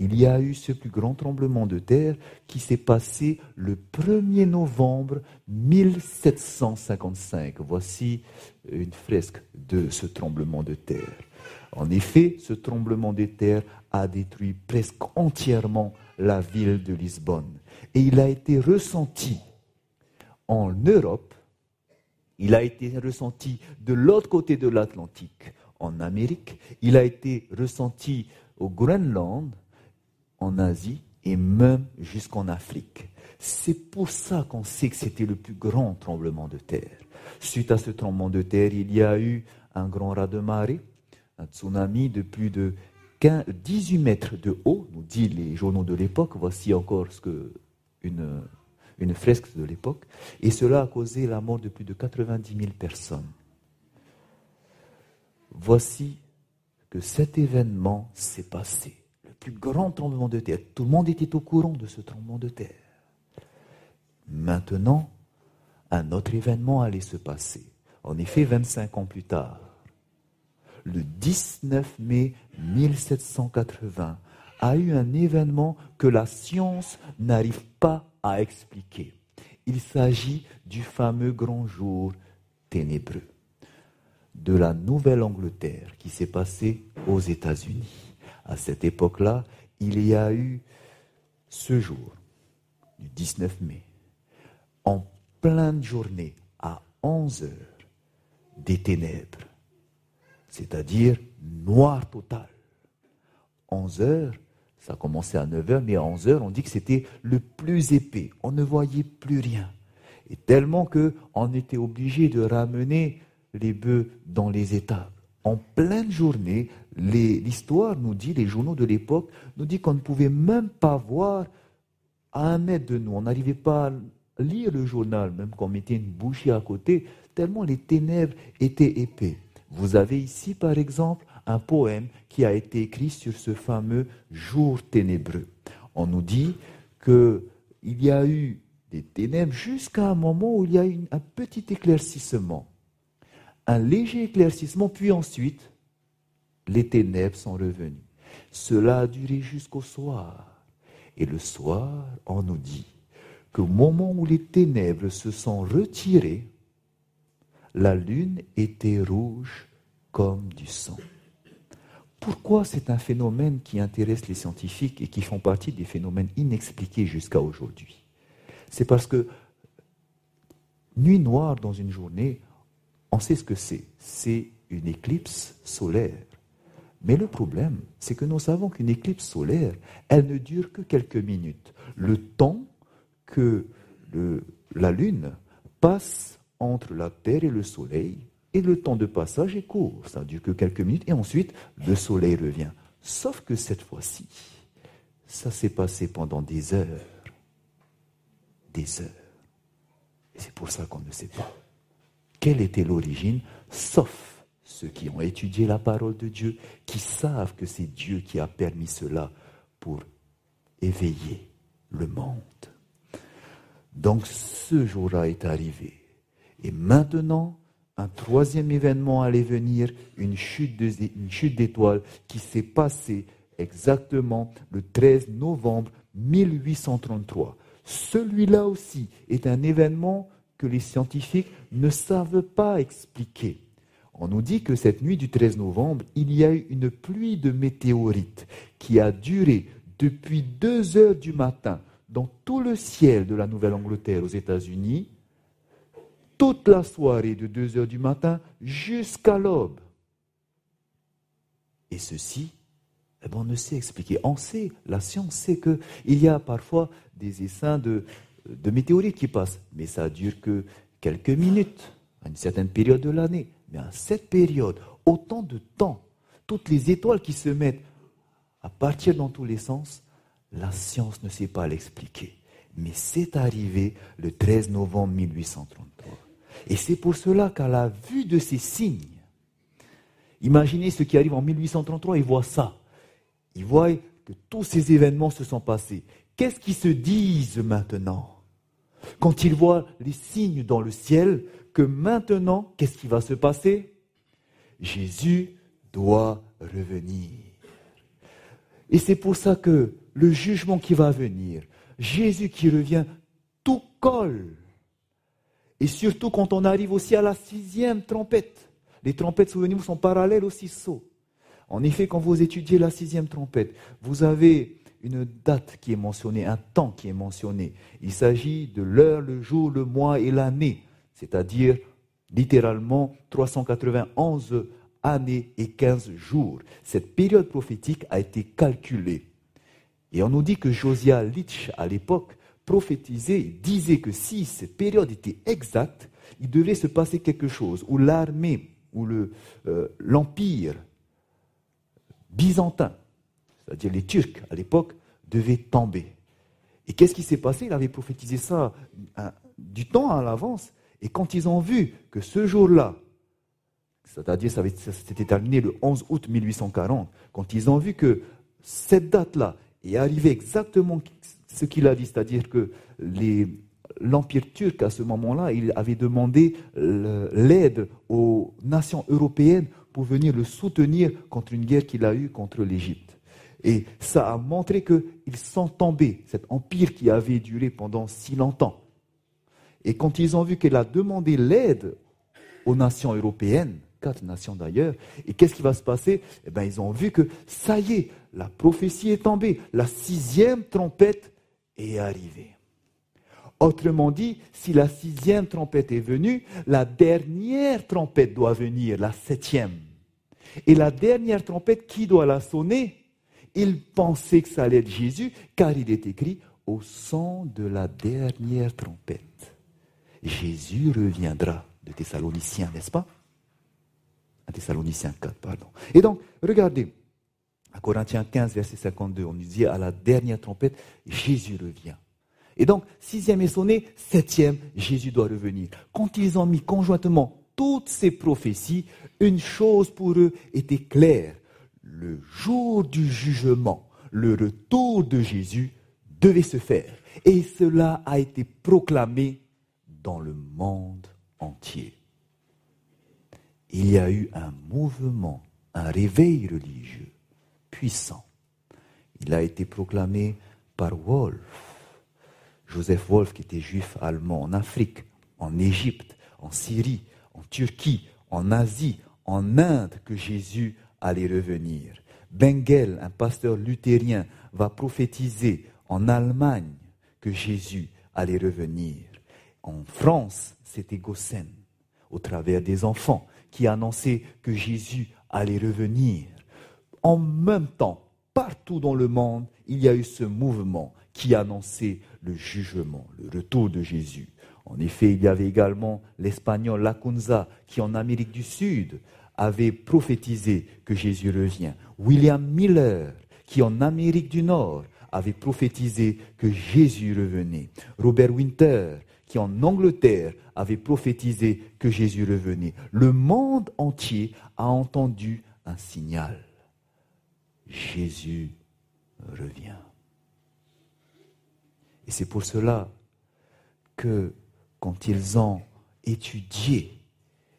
Il y a eu ce plus grand tremblement de terre qui s'est passé le 1er novembre 1755. Voici une fresque de ce tremblement de terre. En effet, ce tremblement de terre a détruit presque entièrement la ville de Lisbonne. Et il a été ressenti en Europe, il a été ressenti de l'autre côté de l'Atlantique, en Amérique, il a été ressenti au Groenland, en Asie et même jusqu'en Afrique. C'est pour ça qu'on sait que c'était le plus grand tremblement de terre. Suite à ce tremblement de terre, il y a eu un grand raz de marée un tsunami de plus de 18 mètres de haut, nous dit les journaux de l'époque. Voici encore ce que une, une fresque de l'époque. Et cela a causé la mort de plus de 90 000 personnes. Voici que cet événement s'est passé. Le plus grand tremblement de terre. Tout le monde était au courant de ce tremblement de terre. Maintenant, un autre événement allait se passer. En effet, 25 ans plus tard, le 19 mai 1780, a eu un événement que la science n'arrive pas à expliquer. Il s'agit du fameux grand jour ténébreux de la Nouvelle-Angleterre qui s'est passé aux États-Unis. À cette époque-là, il y a eu ce jour, du 19 mai, en pleine journée, à 11 heures, des ténèbres c'est-à-dire noir total. 11 heures, ça commençait à 9 heures, mais à 11 heures, on dit que c'était le plus épais. On ne voyait plus rien. Et tellement qu'on était obligé de ramener les bœufs dans les étables. En pleine journée, l'histoire nous dit, les journaux de l'époque nous dit qu'on ne pouvait même pas voir à un mètre de nous. On n'arrivait pas à lire le journal, même qu'on mettait une bouchée à côté, tellement les ténèbres étaient épais. Vous avez ici, par exemple, un poème qui a été écrit sur ce fameux jour ténébreux. On nous dit qu'il y a eu des ténèbres jusqu'à un moment où il y a eu un petit éclaircissement. Un léger éclaircissement, puis ensuite, les ténèbres sont revenues. Cela a duré jusqu'au soir. Et le soir, on nous dit qu'au moment où les ténèbres se sont retirées, la lune était rouge comme du sang. Pourquoi c'est un phénomène qui intéresse les scientifiques et qui font partie des phénomènes inexpliqués jusqu'à aujourd'hui? C'est parce que nuit noire dans une journée, on sait ce que c'est. C'est une éclipse solaire. Mais le problème, c'est que nous savons qu'une éclipse solaire, elle ne dure que quelques minutes. Le temps que la Lune passe entre la Terre et le Soleil, et le temps de passage est court, ça ne dure que quelques minutes, et ensuite le soleil revient. Sauf que cette fois-ci, ça s'est passé pendant des heures, des heures. Et c'est pour ça qu'on ne sait pas quelle était l'origine, sauf ceux qui ont étudié la parole de Dieu, qui savent que c'est Dieu qui a permis cela pour éveiller le monde. Donc ce jour-là est arrivé. Et maintenant, un troisième événement allait venir, une chute d'étoiles qui s'est passée exactement le 13 novembre 1833. Celui-là aussi est un événement que les scientifiques ne savent pas expliquer. On nous dit que cette nuit du 13 novembre, il y a eu une pluie de météorites qui a duré depuis 2 heures du matin dans tout le ciel de la Nouvelle-Angleterre aux États-Unis toute la soirée de 2 heures du matin jusqu'à l'aube. Et ceci, eh ben, on ne sait expliquer. On sait, la science sait qu'il y a parfois des essaims de, de météorites qui passent, mais ça dure que quelques minutes, à une certaine période de l'année. Mais à cette période, autant de temps, toutes les étoiles qui se mettent à partir dans tous les sens, la science ne sait pas l'expliquer. Mais c'est arrivé le 13 novembre 1833. Et c'est pour cela qu'à la vue de ces signes, imaginez ce qui arrive en 1833, ils voient ça. Ils voient que tous ces événements se sont passés. Qu'est-ce qu'ils se disent maintenant? Quand ils voient les signes dans le ciel, que maintenant, qu'est-ce qui va se passer? Jésus doit revenir. Et c'est pour ça que le jugement qui va venir, Jésus qui revient, tout colle et surtout quand on arrive aussi à la sixième trompette. Les trompettes, souvenez-vous, sont parallèles au ciseaux. En effet, quand vous étudiez la sixième trompette, vous avez une date qui est mentionnée, un temps qui est mentionné. Il s'agit de l'heure, le jour, le mois et l'année, c'est-à-dire littéralement 391 années et 15 jours. Cette période prophétique a été calculée. Et on nous dit que Josiah Litch, à l'époque, prophétisait, disait que si cette période était exacte, il devait se passer quelque chose, où l'armée, ou euh, l'empire byzantin, c'est-à-dire les Turcs à l'époque, devait tomber. Et qu'est-ce qui s'est passé? Il avait prophétisé ça du temps à l'avance. Et quand ils ont vu que ce jour-là, c'est-à-dire ça s'était terminé le 11 août 1840, quand ils ont vu que cette date-là est arrivée exactement ce qu'il a dit, c'est-à-dire que l'Empire turc, à ce moment-là, il avait demandé l'aide aux nations européennes pour venir le soutenir contre une guerre qu'il a eue contre l'Égypte. Et ça a montré qu'ils sont tombés, cet empire qui avait duré pendant si longtemps. Et quand ils ont vu qu'il a demandé l'aide aux nations européennes, quatre nations d'ailleurs, et qu'est-ce qui va se passer? Eh bien, ils ont vu que ça y est, la prophétie est tombée, la sixième trompette est arrivé. Autrement dit, si la sixième trompette est venue, la dernière trompette doit venir, la septième. Et la dernière trompette, qui doit la sonner? Il pensait que ça allait être Jésus, car il est écrit au son de la dernière trompette. Jésus reviendra de Thessaloniciens, n'est-ce pas? Thessaloniciens 4, pardon. Et donc, regardez, à Corinthiens 15, verset 52, on nous dit à la dernière trompette, Jésus revient. Et donc, sixième est sonné, septième, Jésus doit revenir. Quand ils ont mis conjointement toutes ces prophéties, une chose pour eux était claire. Le jour du jugement, le retour de Jésus devait se faire. Et cela a été proclamé dans le monde entier. Il y a eu un mouvement, un réveil religieux puissant. Il a été proclamé par Wolf, Joseph Wolf qui était juif allemand en Afrique, en Égypte, en Syrie, en Turquie, en Asie, en Inde que Jésus allait revenir. Bengel, un pasteur luthérien, va prophétiser en Allemagne que Jésus allait revenir. En France, c'était Gossen, au travers des enfants, qui annonçait que Jésus allait revenir. En même temps, partout dans le monde, il y a eu ce mouvement qui annonçait le jugement, le retour de Jésus. En effet, il y avait également l'espagnol Lacunza qui, en Amérique du Sud, avait prophétisé que Jésus revient. William Miller, qui en Amérique du Nord avait prophétisé que Jésus revenait. Robert Winter, qui en Angleterre avait prophétisé que Jésus revenait. Le monde entier a entendu un signal. Jésus revient. Et c'est pour cela que quand ils ont étudié,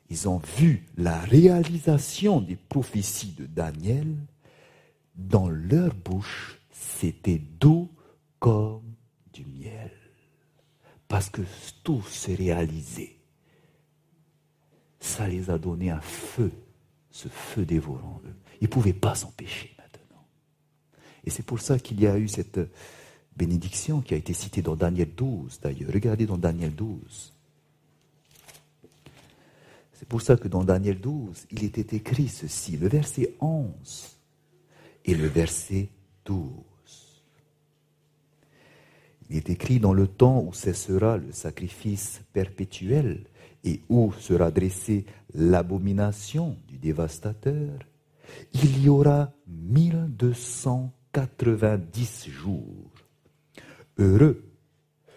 ils ont vu la réalisation des prophéties de Daniel, dans leur bouche, c'était doux comme du miel. Parce que tout s'est réalisé. Ça les a donné un feu, ce feu dévorant. Ils ne pouvaient pas s'empêcher maintenant. Et c'est pour ça qu'il y a eu cette bénédiction qui a été citée dans Daniel 12 d'ailleurs. Regardez dans Daniel 12. C'est pour ça que dans Daniel 12, il était écrit ceci, le verset 11 et le verset 12. Il est écrit dans le temps où cessera le sacrifice perpétuel et où sera dressée l'abomination du dévastateur, il y aura 1290 jours Heureux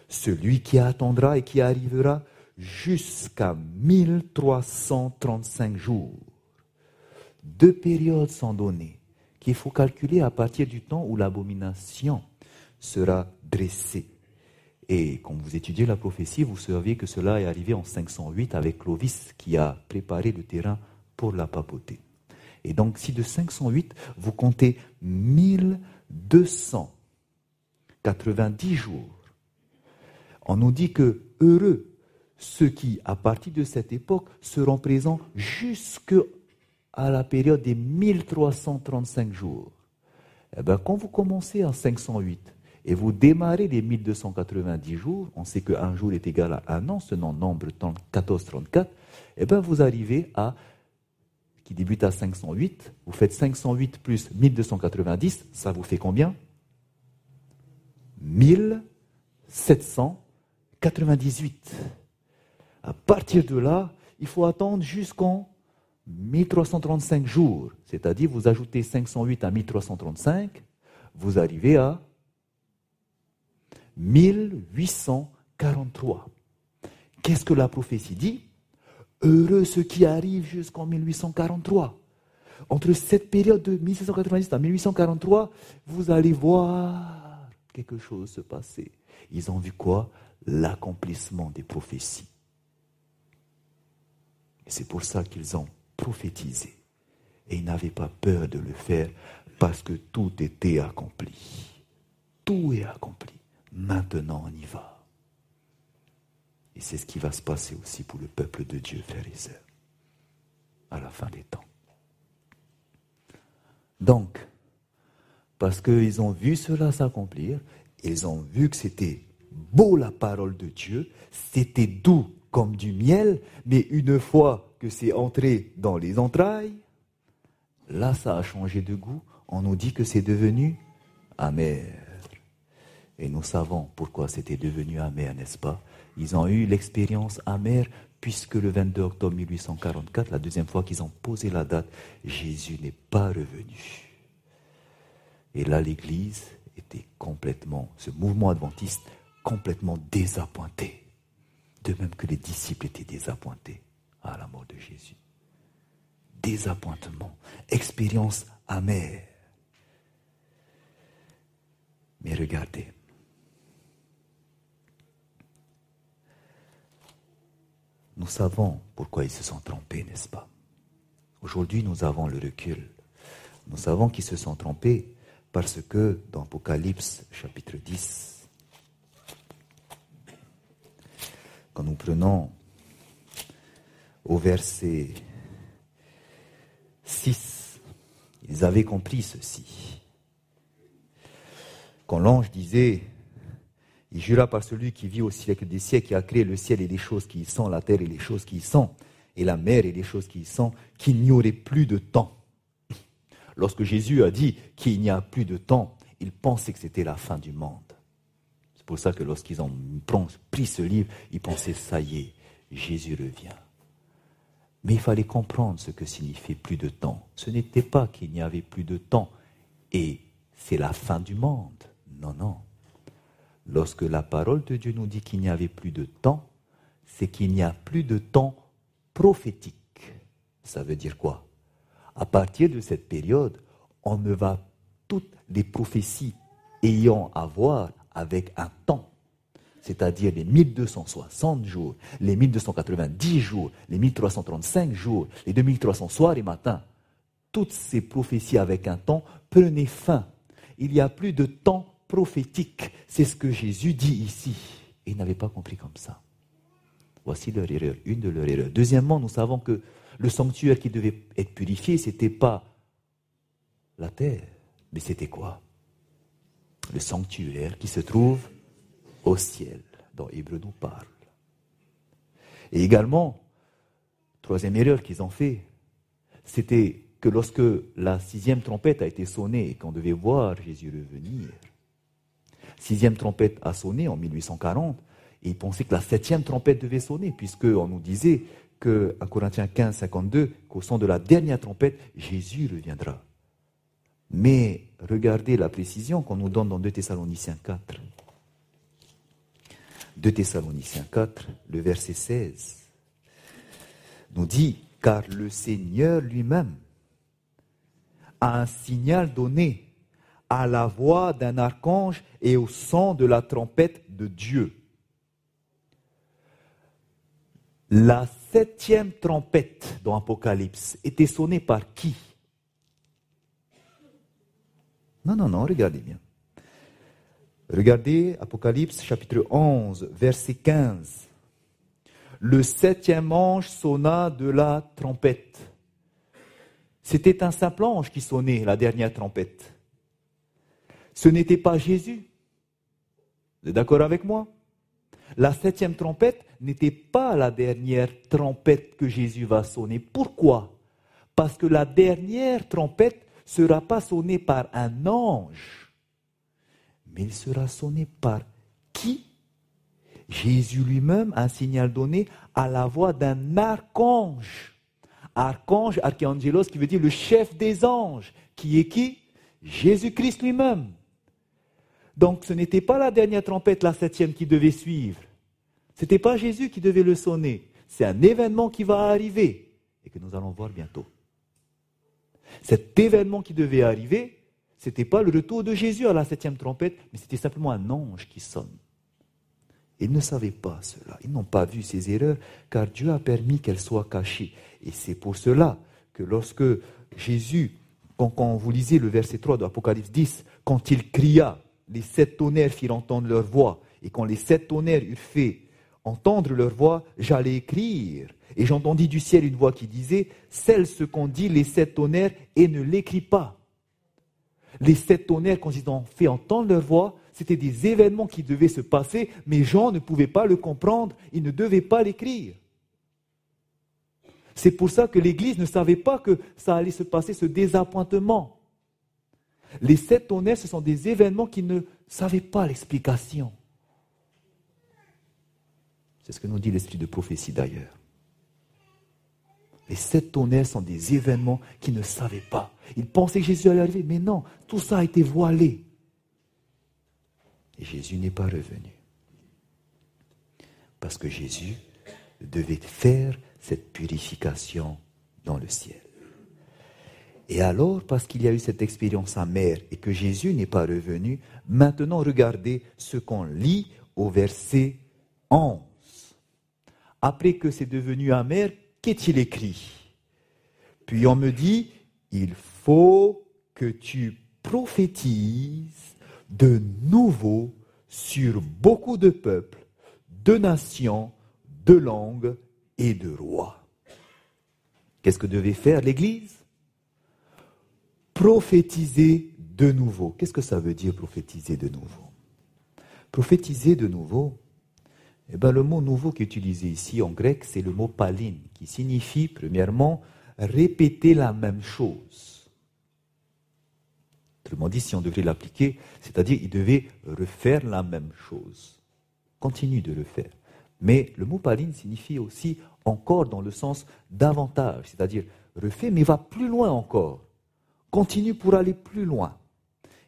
celui qui attendra et qui arrivera jusqu'à 1335 jours. Deux périodes sont données qu'il faut calculer à partir du temps où l'abomination sera dressée. Et quand vous étudiez la prophétie, vous savez que cela est arrivé en 508 avec Clovis qui a préparé le terrain pour la papauté. Et donc si de 508, vous comptez 1200 90 jours. On nous dit que heureux ceux qui, à partir de cette époque, seront présents jusqu'à la période des 1335 jours. Eh bien, quand vous commencez en 508 et vous démarrez les 1290 jours, on sait qu'un jour est égal à un an, ce nombre 1434, eh bien, vous arrivez à, qui débute à 508, vous faites 508 plus 1290, ça vous fait combien? 1798. À partir de là, il faut attendre jusqu'en 1335 jours. C'est-à-dire, vous ajoutez 508 à 1335, vous arrivez à 1843. Qu'est-ce que la prophétie dit? Heureux ceux qui arrivent jusqu'en 1843. Entre cette période de 1790 à 1843, vous allez voir quelque chose se passer. Ils ont vu quoi? L'accomplissement des prophéties. Et c'est pour ça qu'ils ont prophétisé. Et ils n'avaient pas peur de le faire parce que tout était accompli. Tout est accompli. Maintenant, on y va. Et c'est ce qui va se passer aussi pour le peuple de Dieu, frères et sœurs, à la fin des temps. Donc, parce qu'ils ont vu cela s'accomplir, ils ont vu que c'était beau la parole de Dieu, c'était doux comme du miel, mais une fois que c'est entré dans les entrailles, là ça a changé de goût, on nous dit que c'est devenu amer. Et nous savons pourquoi c'était devenu amer, n'est-ce pas? Ils ont eu l'expérience amère puisque le 22 octobre 1844, la deuxième fois qu'ils ont posé la date, Jésus n'est pas revenu. Et là, l'Église était complètement, ce mouvement adventiste, complètement désappointé. De même que les disciples étaient désappointés à la mort de Jésus. Désappointement, expérience amère. Mais regardez, nous savons pourquoi ils se sont trompés, n'est-ce pas? Aujourd'hui, nous avons le recul. Nous savons qu'ils se sont trompés parce que dans Apocalypse chapitre 10, quand nous prenons au verset 6, ils avaient compris ceci. Quand l'ange disait, il jura par celui qui vit au siècle des siècles, qui a créé le ciel et les choses qui y sont, la terre et les choses qui y sont, et la mer et les choses qui y sont, qu'il n'y aurait plus de temps. Lorsque Jésus a dit qu'il n'y a plus de temps, il pensait que c'était la fin du monde. Pour ça que lorsqu'ils ont pris ce livre, ils pensaient, ça y est, Jésus revient. Mais il fallait comprendre ce que signifiait plus de temps. Ce n'était pas qu'il n'y avait plus de temps et c'est la fin du monde. Non, non. Lorsque la parole de Dieu nous dit qu'il n'y avait plus de temps, c'est qu'il n'y a plus de temps prophétique. Ça veut dire quoi? À partir de cette période, on ne va toutes les prophéties ayant à voir avec un temps c'est-à-dire les 1260 jours, les 1290 jours, les 1335 jours, les 2300 soirs et matins, toutes ces prophéties avec un temps prenaient fin. Il n'y a plus de temps prophétique. C'est ce que Jésus dit ici. Et ils n'avaient pas compris comme ça. Voici leur erreur, une de leurs erreurs. Deuxièmement, nous savons que le sanctuaire qui devait être purifié, ce n'était pas la terre, mais c'était quoi? Le sanctuaire qui se trouve au ciel, dont Hébreu nous parle. Et également, troisième erreur qu'ils ont fait, c'était que lorsque la sixième trompette a été sonnée et qu'on devait voir Jésus revenir, sixième trompette a sonné en 1840, et ils pensaient que la septième trompette devait sonner, puisqu'on nous disait que, Corinthiens 15, 52, qu'au son de la dernière trompette, Jésus reviendra. Mais regardez la précision qu'on nous donne dans 2 Thessaloniciens 4. De Thessaloniciens 4, le verset 16, nous dit, car le Seigneur lui-même a un signal donné à la voix d'un archange et au son de la trompette de Dieu. La septième trompette dans Apocalypse était sonnée par qui Non, non, non, regardez bien. Regardez Apocalypse chapitre 11, verset 15. Le septième ange sonna de la trompette. C'était un simple ange qui sonnait la dernière trompette. Ce n'était pas Jésus. Vous êtes d'accord avec moi? La septième trompette n'était pas la dernière trompette que Jésus va sonner. Pourquoi? Parce que la dernière trompette sera pas sonnée par un ange mais il sera sonné par qui? Jésus lui-même un signal donné à la voix d'un archange. Archange, archangelos, qui veut dire le chef des anges. Qui est qui? Jésus-Christ lui-même. Donc ce n'était pas la dernière trompette, la septième, qui devait suivre. Ce n'était pas Jésus qui devait le sonner. C'est un événement qui va arriver et que nous allons voir bientôt. Cet événement qui devait arriver, ce n'était pas le retour de Jésus à la septième trompette, mais c'était simplement un ange qui sonne. Ils ne savaient pas cela, ils n'ont pas vu ces erreurs, car Dieu a permis qu'elles soient cachées. Et c'est pour cela que lorsque Jésus, quand, vous lisez le verset 3 de l'Apocalypse 10, quand il cria, les sept tonnerres firent entendre leur voix, et quand les sept tonnerres eurent fait entendre leur voix, j'allais écrire. Et j'entendis du ciel une voix qui disait, celle ce qu'ont dit les sept tonnerres, et ne l'écrit pas. Les sept tonnerres, quand ils ont fait entendre leur voix, c'était des événements qui devaient se passer, mais Jean ne pouvait pas le comprendre, il ne devait pas l'écrire. C'est pour ça que l'Église ne savait pas que ça allait se passer, ce désappointement. Les sept tonnerres, ce sont des événements qui ne savaient pas l'explication. C'est ce que nous dit l'esprit de prophétie d'ailleurs. Les sept tonnerres sont des événements qu'ils ne savaient pas. Ils pensaient que Jésus allait arriver, mais non, tout ça a été voilé. Et Jésus n'est pas revenu. Parce que Jésus devait faire cette purification dans le ciel. Et alors, parce qu'il y a eu cette expérience amère et que Jésus n'est pas revenu, maintenant regardez ce qu'on lit au verset 11. Après que c'est devenu amer, qu'est-il écrit? Puis on me dit, il faut que tu prophétises de nouveau sur beaucoup de peuples, de nations, de langues et de rois. Qu'est-ce que devait faire l'Église? Prophétiser de nouveau. Qu'est-ce que ça veut dire prophétiser de nouveau? Prophétiser de nouveau, eh ben, le mot nouveau qui est utilisé ici en grec, c'est le mot paline, qui signifie, premièrement, répéter la même chose. Autrement dit, si on devait l'appliquer, c'est-à-dire il devait refaire la même chose. Continue de le faire. Mais le mot paline signifie aussi encore dans le sens davantage, c'est-à-dire refait, mais va plus loin encore. Continue pour aller plus loin.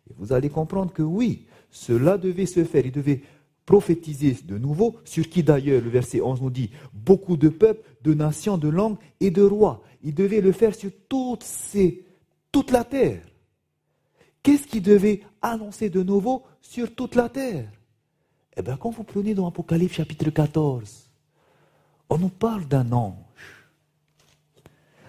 Et vous allez comprendre que oui, cela devait se faire. Il devait prophétiser de nouveau, sur qui d'ailleurs, le verset 11 nous dit, beaucoup de peuples, de nations, de langues et de rois. Il devait le faire sur toutes ces, toute la terre. Qu'est-ce qu'il devait annoncer de nouveau sur toute la terre? Eh bien, quand vous prenez dans Apocalypse chapitre 14, on nous parle d'un ange.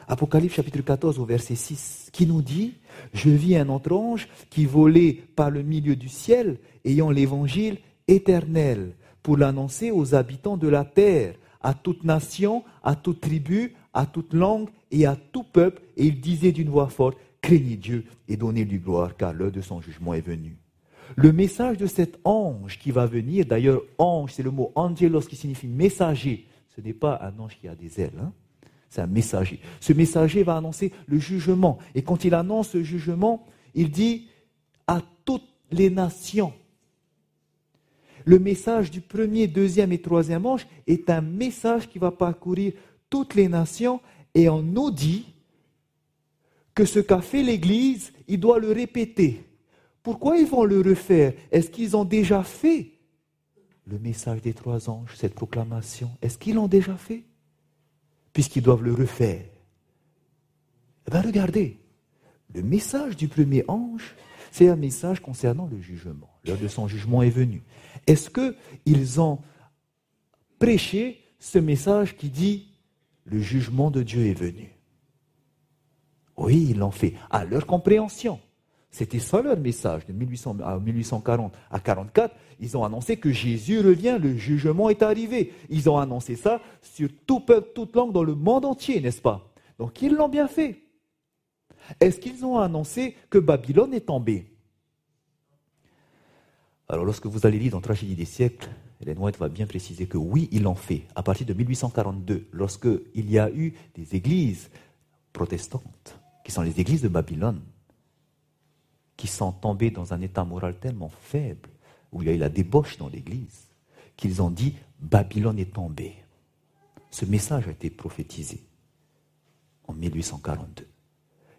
Apocalypse chapitre 14 au verset 6, qui nous dit, je vis un autre ange qui volait par le milieu du ciel, ayant l'évangile éternel, pour l'annoncer aux habitants de la terre, à toute nation, à toute tribu, à toute langue et à tout peuple, et il disait d'une voix forte, craignez Dieu et donnez-lui gloire, car l'heure de son jugement est venue. Le message de cet ange qui va venir, d'ailleurs, ange, c'est le mot angelos qui signifie messager. Ce n'est pas un ange qui a des ailes, hein. c'est un messager. Ce messager va annoncer le jugement. Et quand il annonce le jugement, il dit à toutes les nations. Le message du premier, deuxième et troisième ange est un message qui va parcourir toutes les nations et on nous dit que ce qu'a fait l'Église, il doit le répéter. Pourquoi ils vont le refaire? Est-ce qu'ils ont déjà fait le message des trois anges, cette proclamation? Est-ce qu'ils l'ont déjà fait? Puisqu'ils doivent le refaire. Eh bien, regardez, le message du premier ange, c'est un message concernant le jugement. L'heure de son jugement est venue. Est-ce qu'ils ont prêché ce message qui dit le jugement de Dieu est venu? Oui, ils l'ont fait à leur compréhension. C'était ça leur message de 1800 à 1840 à 44. Ils ont annoncé que Jésus revient, le jugement est arrivé. Ils ont annoncé ça sur tout peuple, toute langue dans le monde entier, n'est-ce pas? Donc ils l'ont bien fait. Est-ce qu'ils ont annoncé que Babylone est tombée? Alors lorsque vous allez lire dans Tragédie des siècles, Hélène va bien préciser que oui, ils l'ont fait. À partir de 1842, lorsqu'il y a eu des églises protestantes, qui sont les églises de Babylone, qui sont tombées dans un état moral tellement faible, où il y a eu la débauche dans l'église, qu'ils ont dit Babylone est tombée. Ce message a été prophétisé en 1842.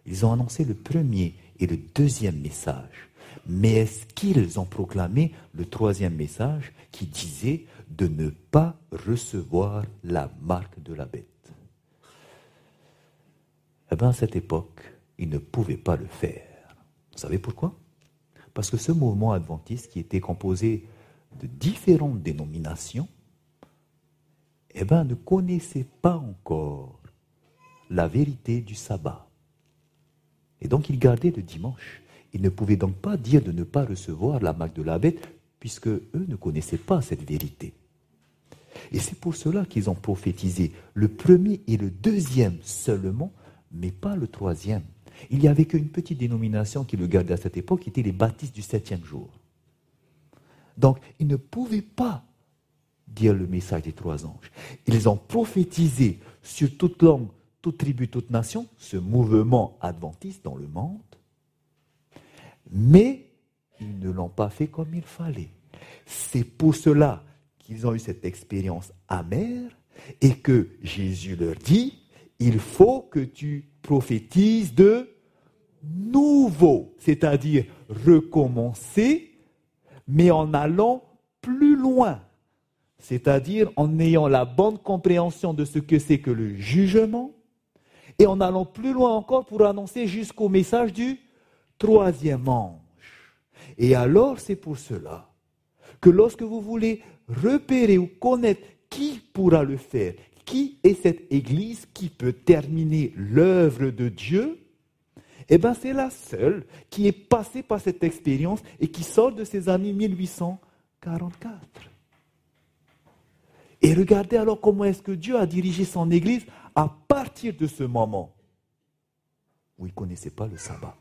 Ils ont annoncé le premier et le deuxième message mais est-ce qu'ils ont proclamé le troisième message qui disait de ne pas recevoir la marque de la bête? Eh bien, à cette époque, ils ne pouvaient pas le faire. Vous savez pourquoi? Parce que ce mouvement adventiste, qui était composé de différentes dénominations, eh bien, ne connaissait pas encore la vérité du sabbat. Et donc, ils gardaient le dimanche. Ils ne pouvaient donc pas dire de ne pas recevoir la marque de la bête, puisque eux ne connaissaient pas cette vérité. Et c'est pour cela qu'ils ont prophétisé le premier et le deuxième seulement, mais pas le troisième. Il n'y avait qu'une petite dénomination qui le gardait à cette époque, qui était les baptistes du septième jour. Donc, ils ne pouvaient pas dire le message des trois anges. Ils ont prophétisé sur toute langue, toute tribu, toute nation, ce mouvement adventiste dans le monde, mais ils ne l'ont pas fait comme il fallait. C'est pour cela qu'ils ont eu cette expérience amère et que Jésus leur dit, il faut que tu prophétises de nouveau, c'est-à-dire recommencer, mais en allant plus loin, c'est-à-dire en ayant la bonne compréhension de ce que c'est que le jugement, et en allant plus loin encore pour annoncer jusqu'au message du troisième ange. Et alors c'est pour cela que lorsque vous voulez repérer ou connaître qui pourra le faire, qui est cette Église qui peut terminer l'œuvre de Dieu, eh bien c'est la seule qui est passée par cette expérience et qui sort de ces années 1844. Et regardez alors comment est-ce que Dieu a dirigé son Église à partir de ce moment où il ne connaissait pas le sabbat.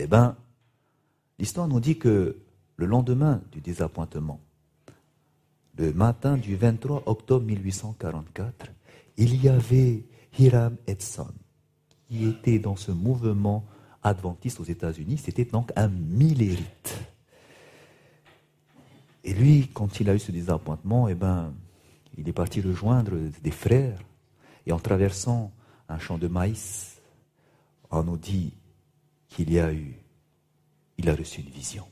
Eh bien, l'histoire nous dit que le lendemain du désappointement, le matin du 23 octobre 1844, il y avait Hiram Edson, qui était dans ce mouvement adventiste aux États-Unis. C'était donc un millérite. Et lui, quand il a eu ce désappointement, eh ben, il est parti rejoindre des frères. Et en traversant un champ de maïs, on nous dit qu'il y a eu, il a reçu une vision.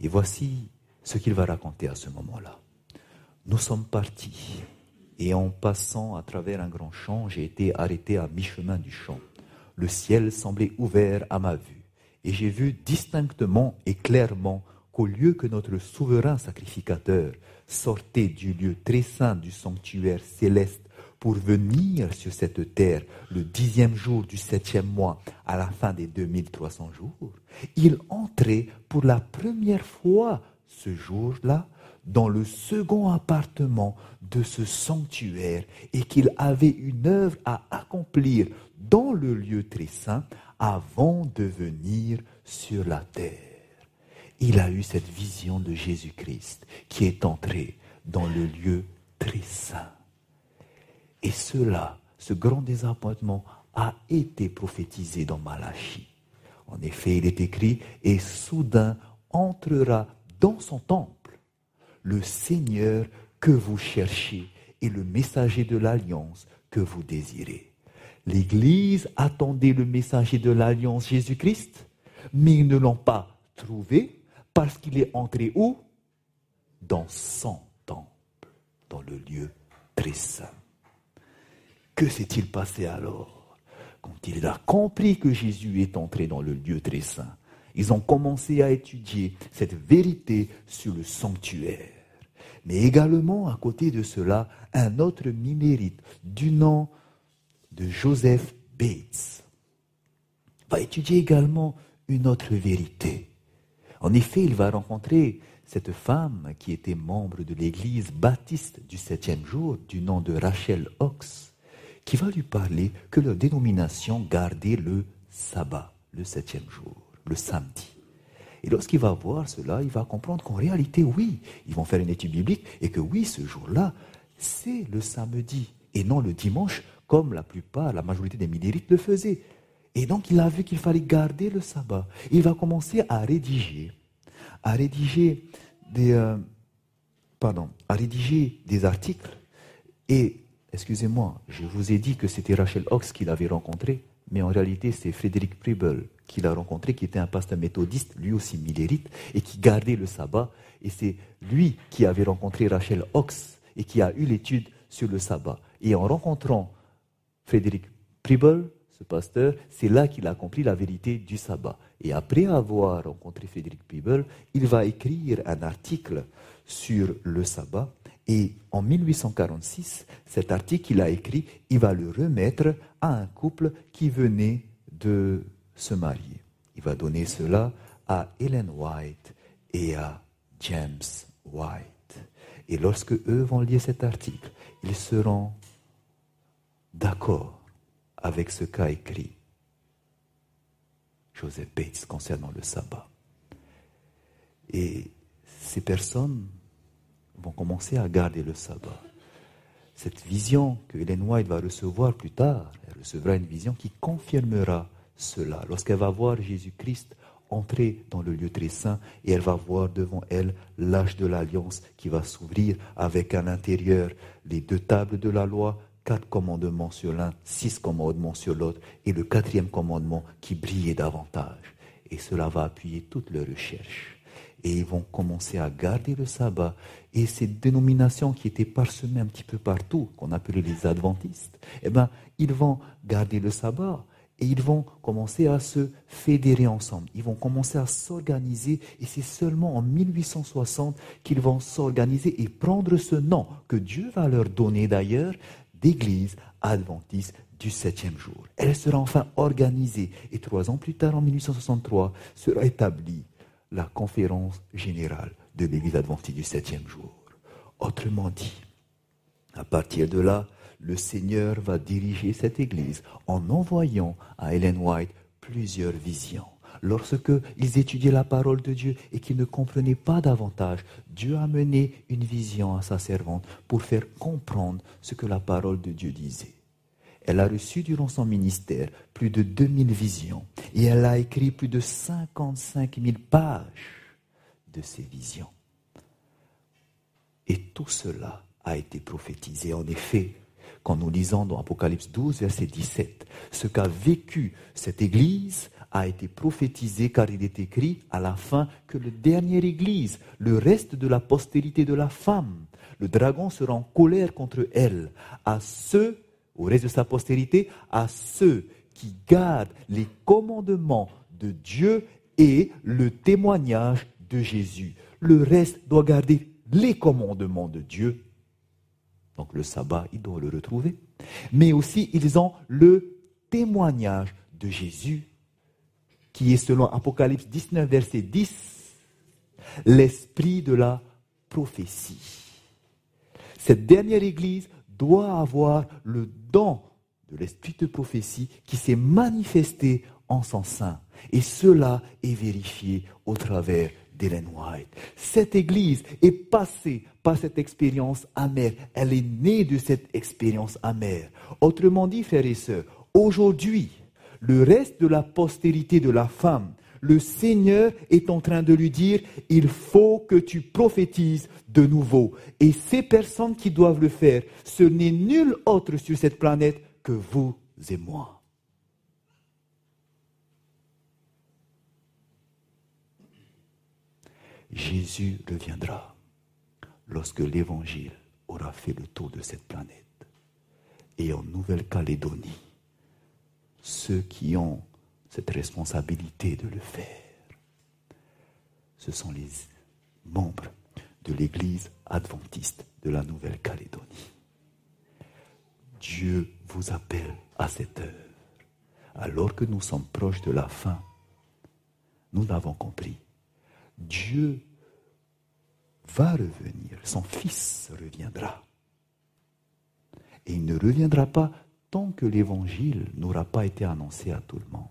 Et voici ce qu'il va raconter à ce moment-là. Nous sommes partis et en passant à travers un grand champ, j'ai été arrêté à mi-chemin du champ. Le ciel semblait ouvert à ma vue et j'ai vu distinctement et clairement qu'au lieu que notre souverain sacrificateur sortait du lieu très saint du sanctuaire céleste pour venir sur cette terre le dixième jour du septième mois à la fin des 2300 jours, il entrait pour la première fois ce jour-là dans le second appartement de ce sanctuaire et qu'il avait une œuvre à accomplir dans le lieu très saint avant de venir sur la terre. Il a eu cette vision de Jésus-Christ qui est entré dans le lieu très saint. Et cela, ce grand désappointement, a été prophétisé dans Malachie. En effet, il est écrit, et soudain entrera dans son temple le Seigneur que vous cherchez et le messager de l'alliance que vous désirez. L'Église attendait le messager de l'alliance Jésus-Christ, mais ils ne l'ont pas trouvé parce qu'il est entré où? Dans son temple, dans le lieu très saint. Que s'est-il passé alors Quand il a compris que Jésus est entré dans le lieu très saint, ils ont commencé à étudier cette vérité sur le sanctuaire. Mais également, à côté de cela, un autre minérite du nom de Joseph Bates va étudier également une autre vérité. En effet, il va rencontrer cette femme qui était membre de l'église baptiste du septième jour, du nom de Rachel Ox qui va lui parler que leur dénomination gardait le sabbat, le septième jour, le samedi. Et lorsqu'il va voir cela, il va comprendre qu'en réalité, oui, ils vont faire une étude biblique et que oui, ce jour-là, c'est le samedi et non le dimanche, comme la plupart, la majorité des minérites le faisaient. Et donc, il a vu qu'il fallait garder le sabbat. Il va commencer à rédiger, à rédiger des, euh, pardon, à rédiger des articles et excusez-moi, je vous ai dit que c'était Rachel Ox qui l'avait rencontré, mais en réalité c'est Frédéric Pribel qui l'a rencontré, qui était un pasteur méthodiste, lui aussi millérite, et qui gardait le sabbat. Et c'est lui qui avait rencontré Rachel Ox et qui a eu l'étude sur le sabbat. Et en rencontrant Frédéric Pribel, ce pasteur, c'est là qu'il a accompli la vérité du sabbat. Et après avoir rencontré Frédéric Pribel, il va écrire un article sur le sabbat et en 1846, cet article qu'il a écrit, il va le remettre à un couple qui venait de se marier. Il va donner cela à Ellen White et à James White. Et lorsque eux vont lire cet article, ils seront d'accord avec ce qu'a écrit Joseph Bates concernant le sabbat. Et ces personnes vont commencer à garder le sabbat. Cette vision que Hélène White va recevoir plus tard, elle recevra une vision qui confirmera cela. Lorsqu'elle va voir Jésus-Christ entrer dans le lieu très saint et elle va voir devant elle l'âge de l'alliance qui va s'ouvrir avec à l'intérieur les deux tables de la loi, quatre commandements sur l'un, six commandements sur l'autre, et le quatrième commandement qui brillait davantage. Et cela va appuyer toutes leurs recherches. Et ils vont commencer à garder le sabbat. Et ces dénominations qui étaient parsemées un petit peu partout, qu'on appelait les adventistes, eh bien, ils vont garder le sabbat. Et ils vont commencer à se fédérer ensemble. Ils vont commencer à s'organiser. Et c'est seulement en 1860 qu'ils vont s'organiser et prendre ce nom que Dieu va leur donner d'ailleurs d'église adventiste du septième jour. Elle sera enfin organisée. Et trois ans plus tard, en 1863, sera établie la conférence générale de l'église adventiste du septième jour. Autrement dit, à partir de là, le Seigneur va diriger cette Église en envoyant à Ellen White plusieurs visions. Lorsque ils étudiaient la parole de Dieu et qu'ils ne comprenaient pas davantage, Dieu a mené une vision à sa servante pour faire comprendre ce que la parole de Dieu disait. Elle a reçu durant son ministère plus de 2000 visions et elle a écrit plus de 55 000 pages de ces visions. Et tout cela a été prophétisé. En effet, quand nous lisons dans Apocalypse 12, verset 17, ce qu'a vécu cette Église a été prophétisé car il est écrit à la fin que le dernière Église, le reste de la postérité de la femme, le dragon sera en colère contre elle, à ceux, au reste de sa postérité, à ceux qui gardent les commandements de Dieu et le témoignage de Jésus. Le reste doit garder les commandements de Dieu donc le sabbat, ils doivent le retrouver. Mais aussi, ils ont le témoignage de Jésus, qui est selon Apocalypse 19, verset 10, l'esprit de la prophétie. Cette dernière Église doit avoir le don de l'esprit de prophétie qui s'est manifesté en son sein. Et cela est vérifié au travers d'Ellen White. Cette Église est passée par cette expérience amère. Elle est née de cette expérience amère. Autrement dit, frères et sœurs, aujourd'hui, le reste de la postérité de la femme, le Seigneur est en train de lui dire, il faut que tu prophétises de nouveau. Et ces personnes qui doivent le faire, ce n'est nul autre sur cette planète que vous et moi. Jésus reviendra lorsque l'Évangile aura fait le tour de cette planète. Et en Nouvelle-Calédonie, ceux qui ont cette responsabilité de le faire, ce sont les membres de l'Église adventiste de la Nouvelle-Calédonie. Dieu vous appelle à cette heure. Alors que nous sommes proches de la fin, nous l'avons compris. Dieu va revenir, son Fils reviendra. Et il ne reviendra pas tant que l'Évangile n'aura pas été annoncé à tout le monde.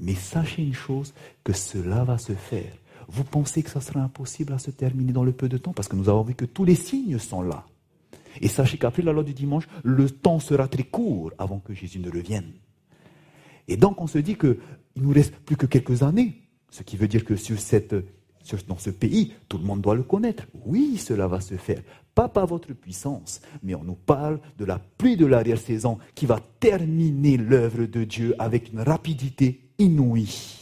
Mais sachez une chose, que cela va se faire. Vous pensez que ça sera impossible à se terminer dans le peu de temps parce que nous avons vu que tous les signes sont là. Et sachez qu'après la loi du dimanche, le temps sera très court avant que Jésus ne revienne. Et donc on se dit qu'il ne nous reste plus que quelques années ce qui veut dire que sur cette, dans ce pays, tout le monde doit le connaître. Oui, cela va se faire. Pas par votre puissance, mais on nous parle de la pluie de l'arrière-saison qui va terminer l'œuvre de Dieu avec une rapidité inouïe.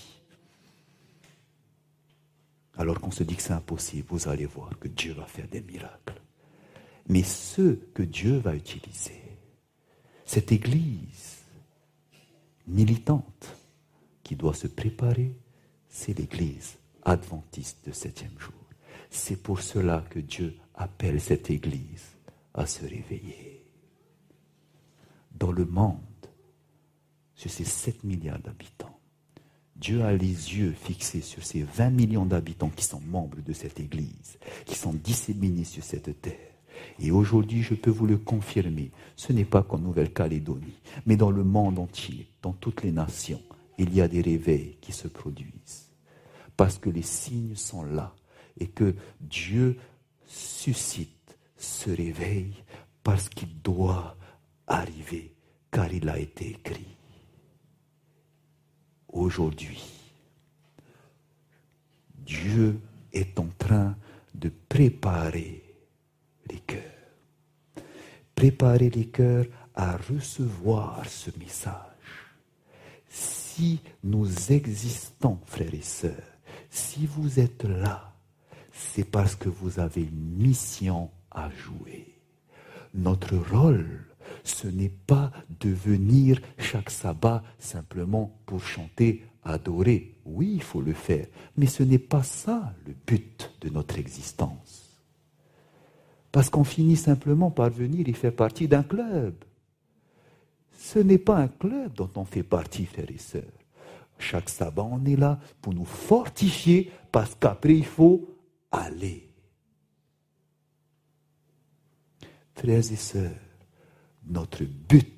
Alors qu'on se dit que c'est impossible, vous allez voir que Dieu va faire des miracles. Mais ceux que Dieu va utiliser, cette Église militante qui doit se préparer c'est l'Église adventiste de septième jour. C'est pour cela que Dieu appelle cette Église à se réveiller. Dans le monde, sur ces 7 milliards d'habitants, Dieu a les yeux fixés sur ces 20 millions d'habitants qui sont membres de cette Église, qui sont disséminés sur cette terre. Et aujourd'hui, je peux vous le confirmer, ce n'est pas qu'en Nouvelle-Calédonie, mais dans le monde entier, dans toutes les nations, il y a des réveils qui se produisent parce que les signes sont là et que Dieu suscite ce réveil parce qu'il doit arriver, car il a été écrit. Aujourd'hui, Dieu est en train de préparer les cœurs. préparer les cœurs à recevoir ce message. Si nous existons, frères et sœurs, si vous êtes là, c'est parce que vous avez une mission à jouer. Notre rôle, ce n'est pas de venir chaque sabbat simplement pour chanter, adorer. Oui, il faut le faire, mais ce n'est pas ça le but de notre existence. Parce qu'on finit simplement par venir y faire partie d'un club. Ce n'est pas un club dont on fait partie, frères et sœurs. Chaque sabbat, on est là pour nous fortifier parce qu'après, il faut aller. Frères et sœurs, notre but,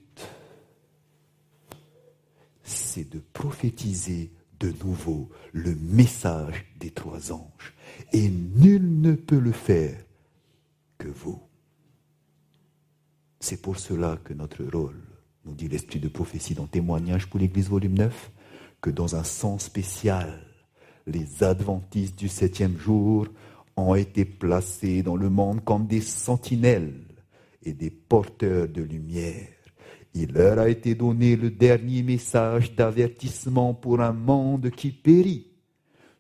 c'est de prophétiser de nouveau le message des trois anges. Et nul ne peut le faire que vous. C'est pour cela que notre rôle, nous dit l'Esprit de prophétie dans Témoignage pour l'Église volume 9, que dans un sens spécial, les adventistes du septième jour ont été placés dans le monde comme des sentinelles et des porteurs de lumière. Il leur a été donné le dernier message d'avertissement pour un monde qui périt.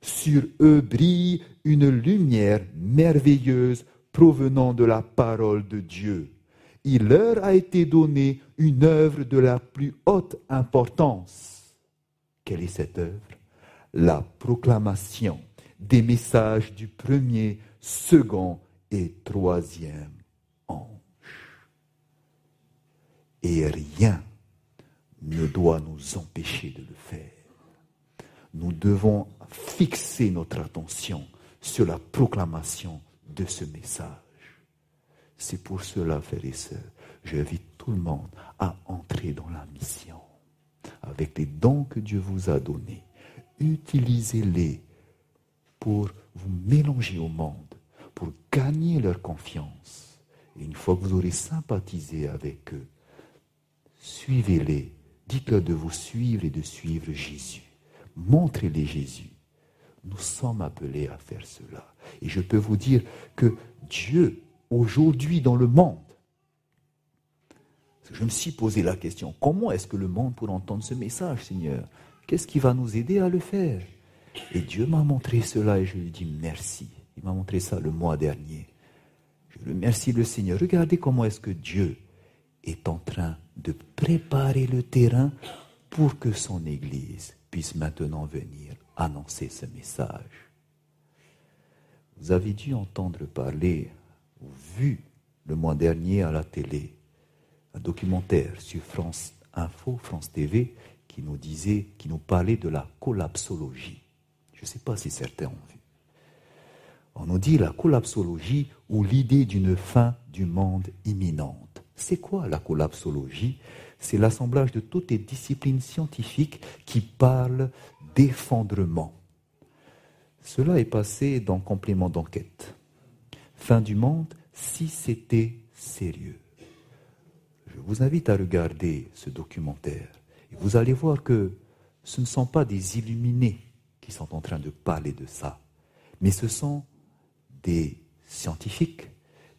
Sur eux brille une lumière merveilleuse provenant de la parole de Dieu. Il leur a été donné une œuvre de la plus haute importance. Quelle est cette œuvre? La proclamation des messages du premier, second et troisième ange. Et rien ne doit nous empêcher de le faire. Nous devons fixer notre attention sur la proclamation de ce message. C'est pour cela, frères et sœurs, j'invite tout le monde à entrer dans la mission. Avec les dons que Dieu vous a donnés, utilisez-les pour vous mélanger au monde, pour gagner leur confiance. Et une fois que vous aurez sympathisé avec eux, suivez-les, dites-leur de vous suivre et de suivre Jésus. Montrez-les Jésus. Nous sommes appelés à faire cela. Et je peux vous dire que Dieu, aujourd'hui dans le monde, je me suis posé la question, comment est-ce que le monde pourrait entendre ce message, Seigneur? Qu'est-ce qui va nous aider à le faire? Et Dieu m'a montré cela et je lui dis merci. Il m'a montré ça le mois dernier. Je remercie le Seigneur. Regardez comment est-ce que Dieu est en train de préparer le terrain pour que son Église puisse maintenant venir annoncer ce message. Vous avez dû entendre parler ou vu le mois dernier à la télé un documentaire sur France Info, France TV, qui nous disait, qui nous parlait de la collapsologie. Je ne sais pas si certains ont vu. On nous dit la collapsologie ou l'idée d'une fin du monde imminente. C'est quoi la collapsologie? C'est l'assemblage de toutes les disciplines scientifiques qui parlent d'effondrement. Cela est passé dans complément d'enquête. Fin du monde si c'était sérieux. Je vous invite à regarder ce documentaire vous allez voir que ce ne sont pas des illuminés sont en train de parler de ça. Mais ce sont des scientifiques,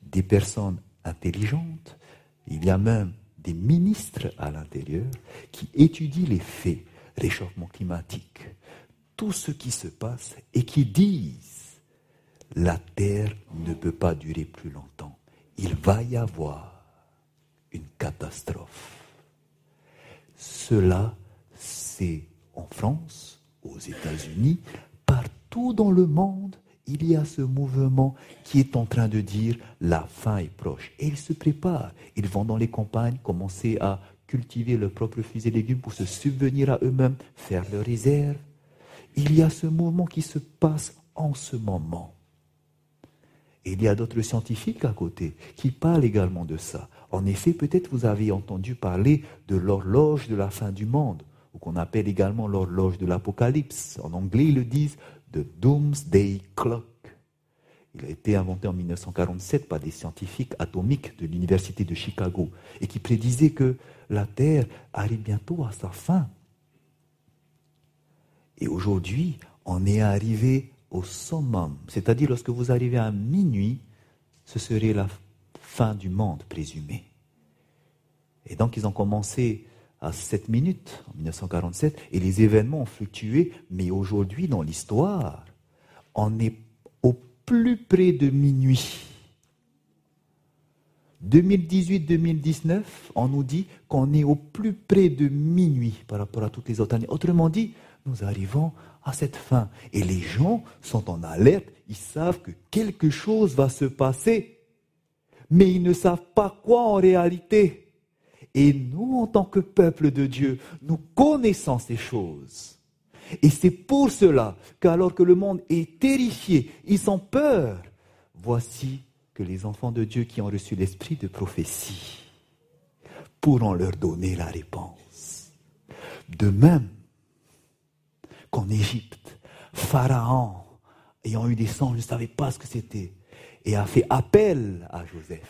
des personnes intelligentes, il y a même des ministres à l'intérieur qui étudient les faits, réchauffement climatique, tout ce qui se passe et qui disent la Terre ne peut pas durer plus longtemps. Il va y avoir une catastrophe. Cela, c'est en France, aux États-Unis, partout dans le monde, il y a ce mouvement qui est en train de dire la fin est proche. Et ils se préparent. Ils vont dans les campagnes commencer à cultiver leurs propres fruits et légumes pour se subvenir à eux-mêmes, faire leurs réserves. Il y a ce mouvement qui se passe en ce moment. Et il y a d'autres scientifiques à côté qui parlent également de ça. En effet, peut-être vous avez entendu parler de l'horloge de la fin du monde ou qu'on appelle également l'horloge de l'Apocalypse. En anglais, ils le disent The Doomsday Clock. Il a été inventé en 1947 par des scientifiques atomiques de l'Université de Chicago et qui prédisaient que la Terre arrive bientôt à sa fin. Et aujourd'hui, on est arrivé au summum, c'est-à-dire lorsque vous arrivez à minuit, ce serait la fin du monde présumé. Et donc ils ont commencé à 7 minutes en 1947 et les événements ont fluctué, mais aujourd'hui dans l'histoire, on est au plus près de minuit. 2018-2019, on nous dit qu'on est au plus près de minuit par rapport à toutes les autres années. Autrement dit, nous arrivons à cette fin. Et les gens sont en alerte, ils savent que quelque chose va se passer, mais ils ne savent pas quoi en réalité. Et nous, en tant que peuple de Dieu, nous connaissons ces choses. Et c'est pour cela qu'alors que le monde est terrifié, ils ont peur, voici que les enfants de Dieu qui ont reçu l'esprit de prophétie pourront leur donner la réponse. De même qu'en Égypte, Pharaon, ayant eu des songes, ne savait pas ce que c'était et a fait appel à Joseph.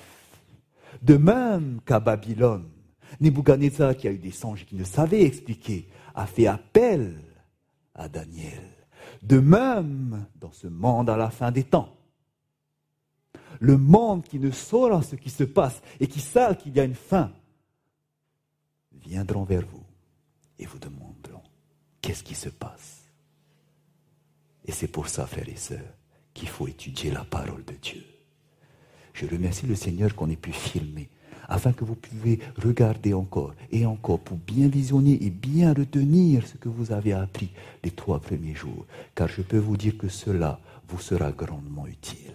De même qu'à Babylone, Nebuchadnezzar, qui a eu des songes et qui ne savait expliquer, a fait appel à Daniel. De même, dans ce monde à la fin des temps, le monde qui ne saura ce qui se passe et qui sait qu'il y a une fin, viendront vers vous et vous demanderont qu'est-ce qui se passe? Et c'est pour ça, frères et sœurs, qu'il faut étudier la parole de Dieu. Je remercie le Seigneur qu'on ait pu filmer afin que vous puissiez regarder encore et encore pour bien visionner et bien retenir ce que vous avez appris les trois premiers jours. Car je peux vous dire que cela vous sera grandement utile.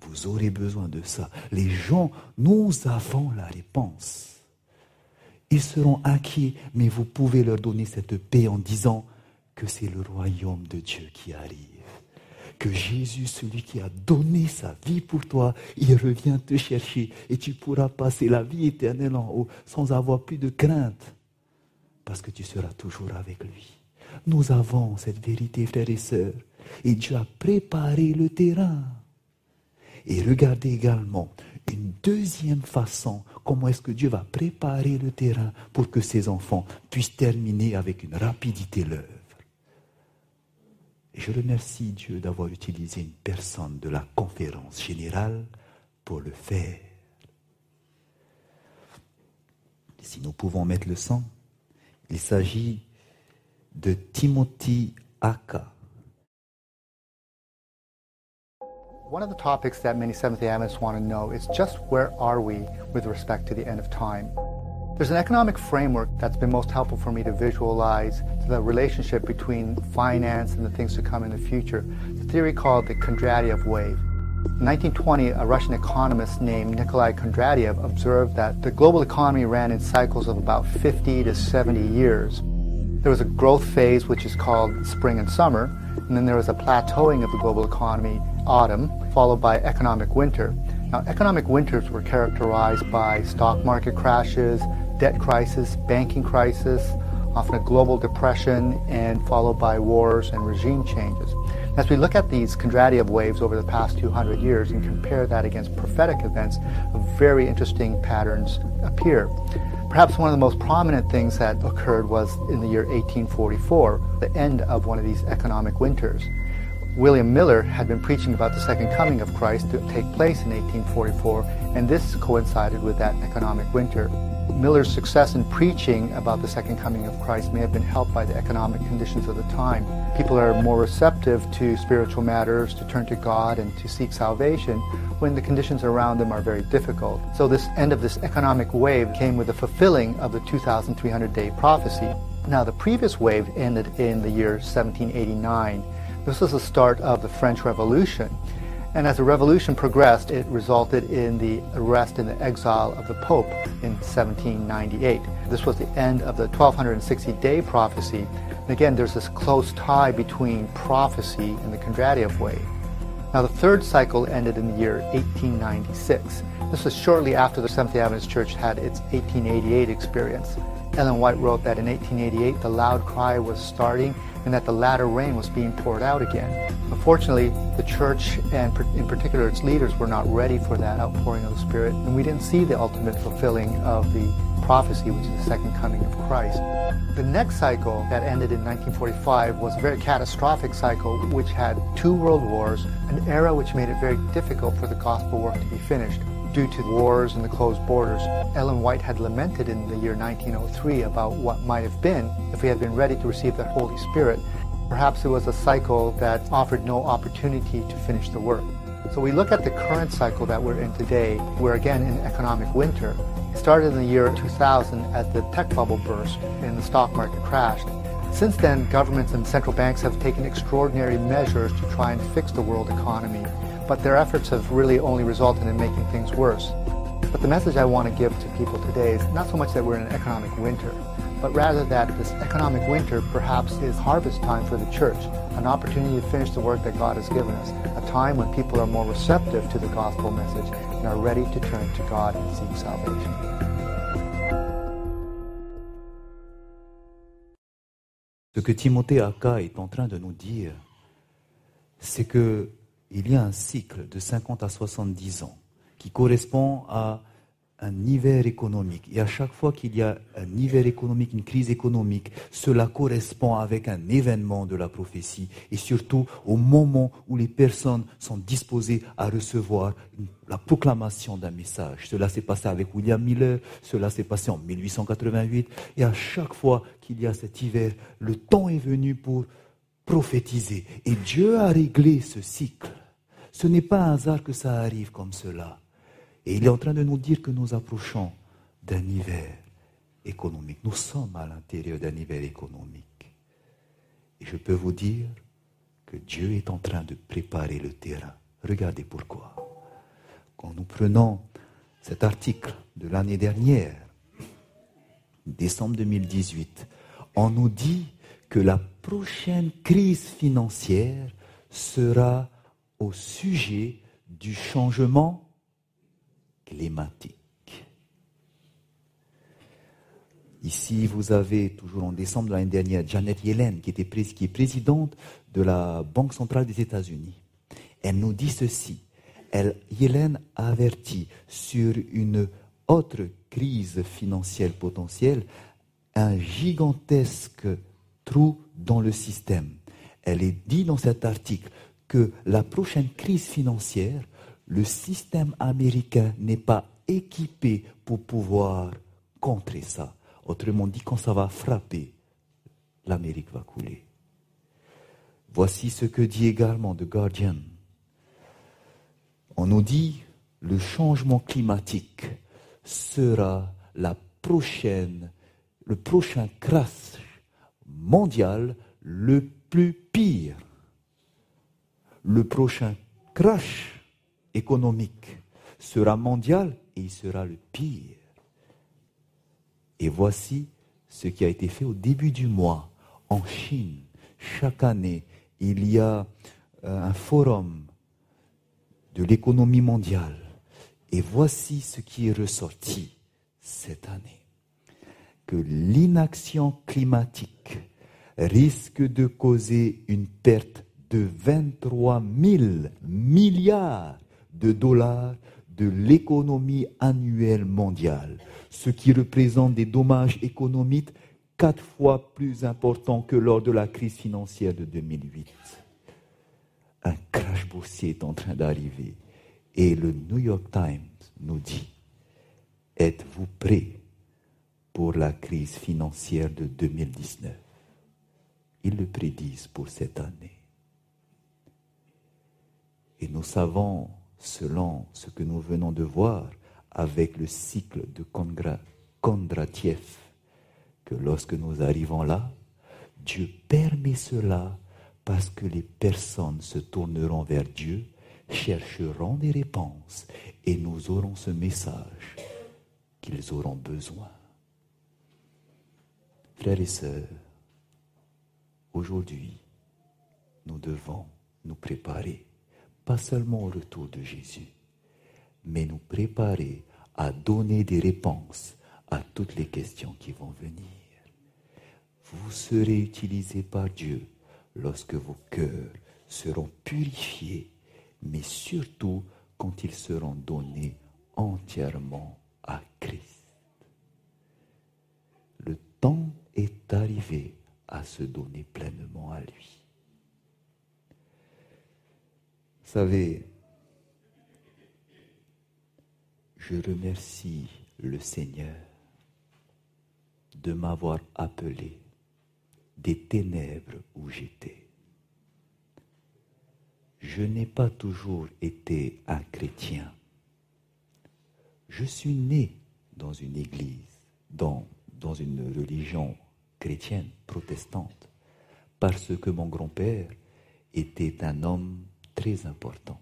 Vous aurez besoin de ça. Les gens, nous avons la réponse. Ils seront inquiets, mais vous pouvez leur donner cette paix en disant que c'est le royaume de Dieu qui arrive que Jésus, celui qui a donné sa vie pour toi, il revient te chercher et tu pourras passer la vie éternelle en haut sans avoir plus de crainte parce que tu seras toujours avec lui. Nous avons cette vérité, frères et sœurs, et Dieu a préparé le terrain. Et regardez également une deuxième façon, comment est-ce que Dieu va préparer le terrain pour que ses enfants puissent terminer avec une rapidité l'œuvre. Je remercie Dieu d'avoir utilisé une personne de la conférence générale pour le faire. Si nous pouvons mettre le sang, il s'agit de Timothy Aka. One of the topics that many Seventh-day Adventists want to know is just where are we with respect to the end of time? There's an economic framework that's been most helpful for me to visualize the relationship between finance and the things to come in the future. It's a theory called the Kondratiev wave. In 1920, a Russian economist named Nikolai Kondratiev observed that the global economy ran in cycles of about 50 to 70 years. There was a growth phase, which is called spring and summer, and then there was a plateauing of the global economy, autumn, followed by economic winter. Now, economic winters were characterized by stock market crashes, debt crisis, banking crisis, often a global depression, and followed by wars and regime changes. As we look at these Kondratiev waves over the past 200 years and compare that against prophetic events, very interesting patterns appear. Perhaps one of the most prominent things that occurred was in the year 1844, the end of one of these economic winters. William Miller had been preaching about the second coming of Christ to take place in 1844, and this coincided with that economic winter. Miller's success in preaching about the second coming of Christ may have been helped by the economic conditions of the time. People are more receptive to spiritual matters, to turn to God and to seek salvation when the conditions around them are very difficult. So this end of this economic wave came with the fulfilling of the 2300 day prophecy. Now the previous wave ended in the year 1789. This was the start of the French Revolution. And as the revolution progressed, it resulted in the arrest and the exile of the Pope in 1798. This was the end of the 1260-day prophecy. And again, there's this close tie between prophecy and the Kondratiev wave. Now, the third cycle ended in the year 1896. This was shortly after the Seventh-day Adventist Church had its 1888 experience. Ellen White wrote that in 1888 the loud cry was starting and that the latter rain was being poured out again. Unfortunately, the church and in particular its leaders were not ready for that outpouring of the Spirit, and we didn't see the ultimate fulfilling of the prophecy, which is the second coming of Christ. The next cycle that ended in 1945 was a very catastrophic cycle which had two world wars, an era which made it very difficult for the gospel work to be finished. Due to wars and the closed borders. Ellen White had lamented in the year 1903 about what might have been if we had been ready to receive the Holy Spirit. Perhaps it was a cycle that offered no opportunity to finish the work. So we look at the current cycle that we're in today. We're again in economic winter. It started in the year 2000 as the tech bubble burst and the stock market crashed. Since then, governments and central banks have taken extraordinary measures to try and fix the world economy, but their efforts have really only resulted in making things worse. But the message I want to give to people today is not so much that we're in an economic winter, but rather that this economic winter perhaps is harvest time for the church, an opportunity to finish the work that God has given us, a time when people are more receptive to the gospel message and are ready to turn to God and seek salvation. Ce que Timothée Aka est en train de nous dire, c'est que il y a un cycle de 50 à 70 ans qui correspond à un hiver économique. Et à chaque fois qu'il y a un hiver économique, une crise économique, cela correspond avec un événement de la prophétie. Et surtout au moment où les personnes sont disposées à recevoir la proclamation d'un message. Cela s'est passé avec William Miller, cela s'est passé en 1888. Et à chaque fois qu'il y a cet hiver, le temps est venu pour prophétiser. Et Dieu a réglé ce cycle. Ce n'est pas un hasard que ça arrive comme cela. Et il est en train de nous dire que nous approchons d'un hiver économique. Nous sommes à l'intérieur d'un hiver économique. Et je peux vous dire que Dieu est en train de préparer le terrain. Regardez pourquoi. Quand nous prenons cet article de l'année dernière, décembre 2018, on nous dit que la prochaine crise financière sera au sujet du changement climatique. Ici, vous avez, toujours en décembre de l'année dernière, Janet Yellen, qui, était, qui est présidente de la Banque centrale des États-Unis. Elle nous dit ceci. Elle, Yellen avertit sur une autre crise financière potentielle, un gigantesque trou dans le système. Elle est dit dans cet article que la prochaine crise financière le système américain n'est pas équipé pour pouvoir contrer ça. Autrement dit, quand ça va frapper, l'Amérique va couler. Voici ce que dit également The Guardian. On nous dit le changement climatique sera la prochaine, le prochain crash mondial le plus pire. Le prochain crash économique sera mondial et il sera le pire. Et voici ce qui a été fait au début du mois en Chine. Chaque année, il y a euh, un forum de l'économie mondiale. Et voici ce qui est ressorti cette année. Que l'inaction climatique risque de causer une perte de 23 000 milliards de dollars de l'économie annuelle mondiale, ce qui représente des dommages économiques quatre fois plus importants que lors de la crise financière de 2008. Un crash boursier est en train d'arriver et le New York Times nous dit, êtes-vous prêts pour la crise financière de 2019 Ils le prédisent pour cette année. Et nous savons selon ce que nous venons de voir avec le cycle de Kondratiev, que lorsque nous arrivons là, Dieu permet cela parce que les personnes se tourneront vers Dieu, chercheront des réponses et nous aurons ce message qu'ils auront besoin. Frères et sœurs, aujourd'hui, nous devons nous préparer pas seulement au retour de Jésus, mais nous préparer à donner des réponses à toutes les questions qui vont venir. Vous serez utilisés par Dieu lorsque vos cœurs seront purifiés, mais surtout quand ils seront donnés entièrement à Christ. Le temps est arrivé à se donner pleinement à lui. savez, Je remercie le Seigneur de m'avoir appelé des ténèbres où j'étais. Je n'ai pas toujours été un chrétien. Je suis né dans une église, dans, dans une religion chrétienne, protestante, parce que mon grand-père était un homme très important.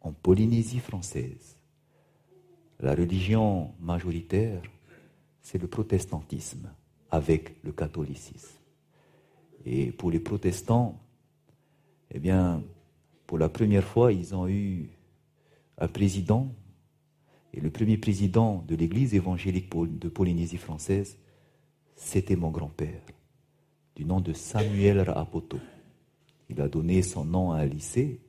En Polynésie française, la religion majoritaire, c'est le protestantisme avec le catholicisme. Et pour les protestants, eh bien, pour la première fois, ils ont eu un président. Et le premier président de l'église évangélique de Polynésie française, c'était mon grand-père, du nom de Samuel Rapoto. Il a donné son nom à un lycée.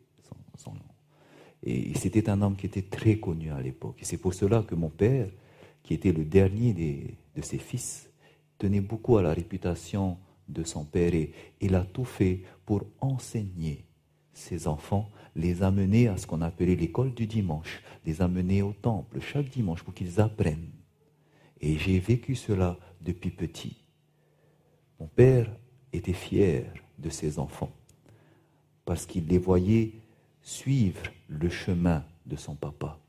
Et c'était un homme qui était très connu à l'époque. Et c'est pour cela que mon père, qui était le dernier de ses fils, tenait beaucoup à la réputation de son père et il a tout fait pour enseigner ses enfants, les amener à ce qu'on appelait l'école du dimanche, les amener au temple chaque dimanche pour qu'ils apprennent. Et j'ai vécu cela depuis petit. Mon père était fier de ses enfants parce qu'il les voyait suivre le chemin de son papa.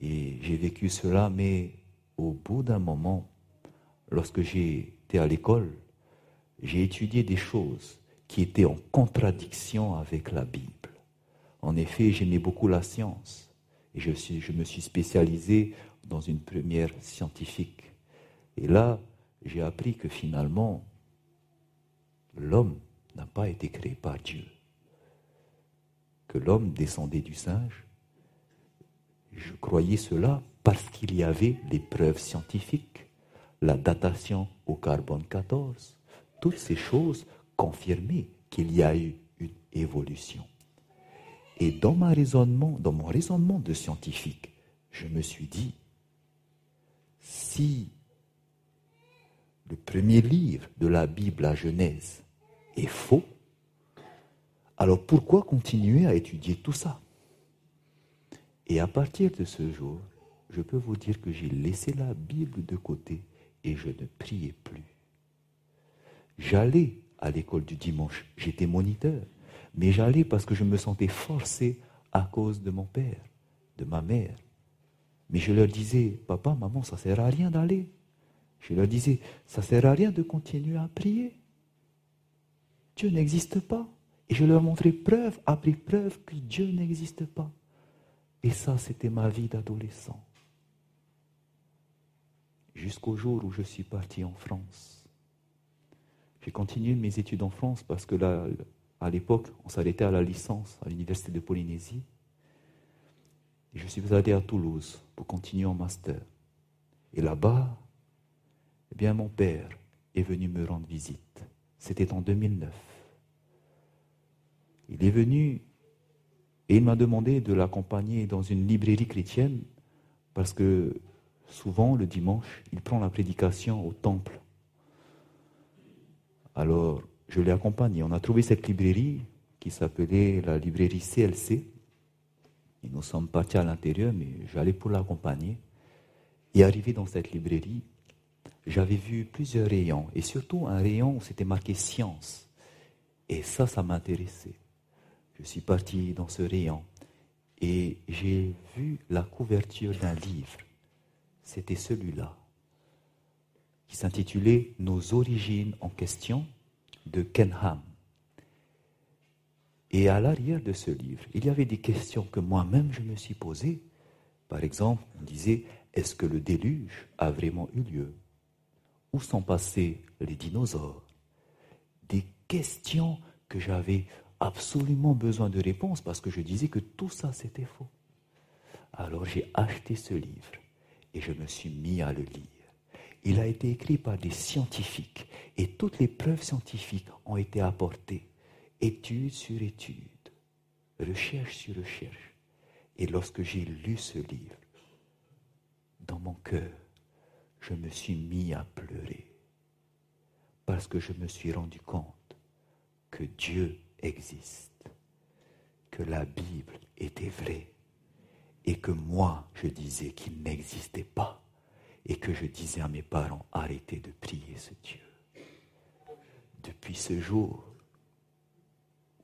Et j'ai vécu cela, mais au bout d'un moment, lorsque j'étais à l'école, j'ai étudié des choses qui étaient en contradiction avec la Bible. En effet, j'aimais beaucoup la science et je, je me suis spécialisé dans une première scientifique. Et là, j'ai appris que finalement, l'homme n'a pas été créé par Dieu, que l'homme descendait du singe. Je croyais cela parce qu'il y avait les preuves scientifiques, la datation au carbone 14, toutes ces choses confirmaient qu'il y a eu une évolution. Et dans, ma raisonnement, dans mon raisonnement de scientifique, je me suis dit, si le premier livre de la Bible, la Genèse, est faux, alors pourquoi continuer à étudier tout ça? Et à partir de ce jour, je peux vous dire que j'ai laissé la Bible de côté et je ne priais plus. J'allais à l'école du dimanche, j'étais moniteur, mais j'allais parce que je me sentais forcé à cause de mon père, de ma mère. Mais je leur disais, papa, maman, ça ne sert à rien d'aller. Je leur disais, ça ne sert à rien de continuer à prier. Dieu n'existe pas. Et je leur montrais preuve après preuve que Dieu n'existe pas. Et ça, c'était ma vie d'adolescent. Jusqu'au jour où je suis parti en France. J'ai continué mes études en France parce que là, à l'époque, on s'arrêtait à la licence à l'université de Polynésie. Je suis allé à Toulouse pour continuer en master. Et là-bas, eh bien, mon père est venu me rendre visite. C'était en 2009. Il est venu et il m'a demandé de l'accompagner dans une librairie chrétienne parce que souvent, le dimanche, il prend la prédication au temple alors, je l'ai accompagné. On a trouvé cette librairie qui s'appelait la librairie CLC. Nous sommes partis à l'intérieur, mais j'allais pour l'accompagner. Et arrivé dans cette librairie, j'avais vu plusieurs rayons, et surtout un rayon où c'était marqué science. Et ça, ça m'intéressait. Je suis parti dans ce rayon et j'ai vu la couverture d'un livre. C'était celui-là qui s'intitulait Nos origines en question de Kenham. Et à l'arrière de ce livre, il y avait des questions que moi-même je me suis posées. Par exemple, on disait, est-ce que le déluge a vraiment eu lieu? Où sont passés les dinosaures? Des questions que j'avais absolument besoin de réponses parce que je disais que tout ça c'était faux. Alors j'ai acheté ce livre et je me suis mis à le lire. Il a été écrit par des scientifiques et toutes les preuves scientifiques ont été apportées, étude sur étude, recherche sur recherche. Et lorsque j'ai lu ce livre, dans mon cœur, je me suis mis à pleurer parce que je me suis rendu compte que Dieu existe, que la Bible était vraie et que moi, je disais qu'il n'existait pas et que je disais à mes parents, arrêtez de prier ce Dieu. Depuis ce jour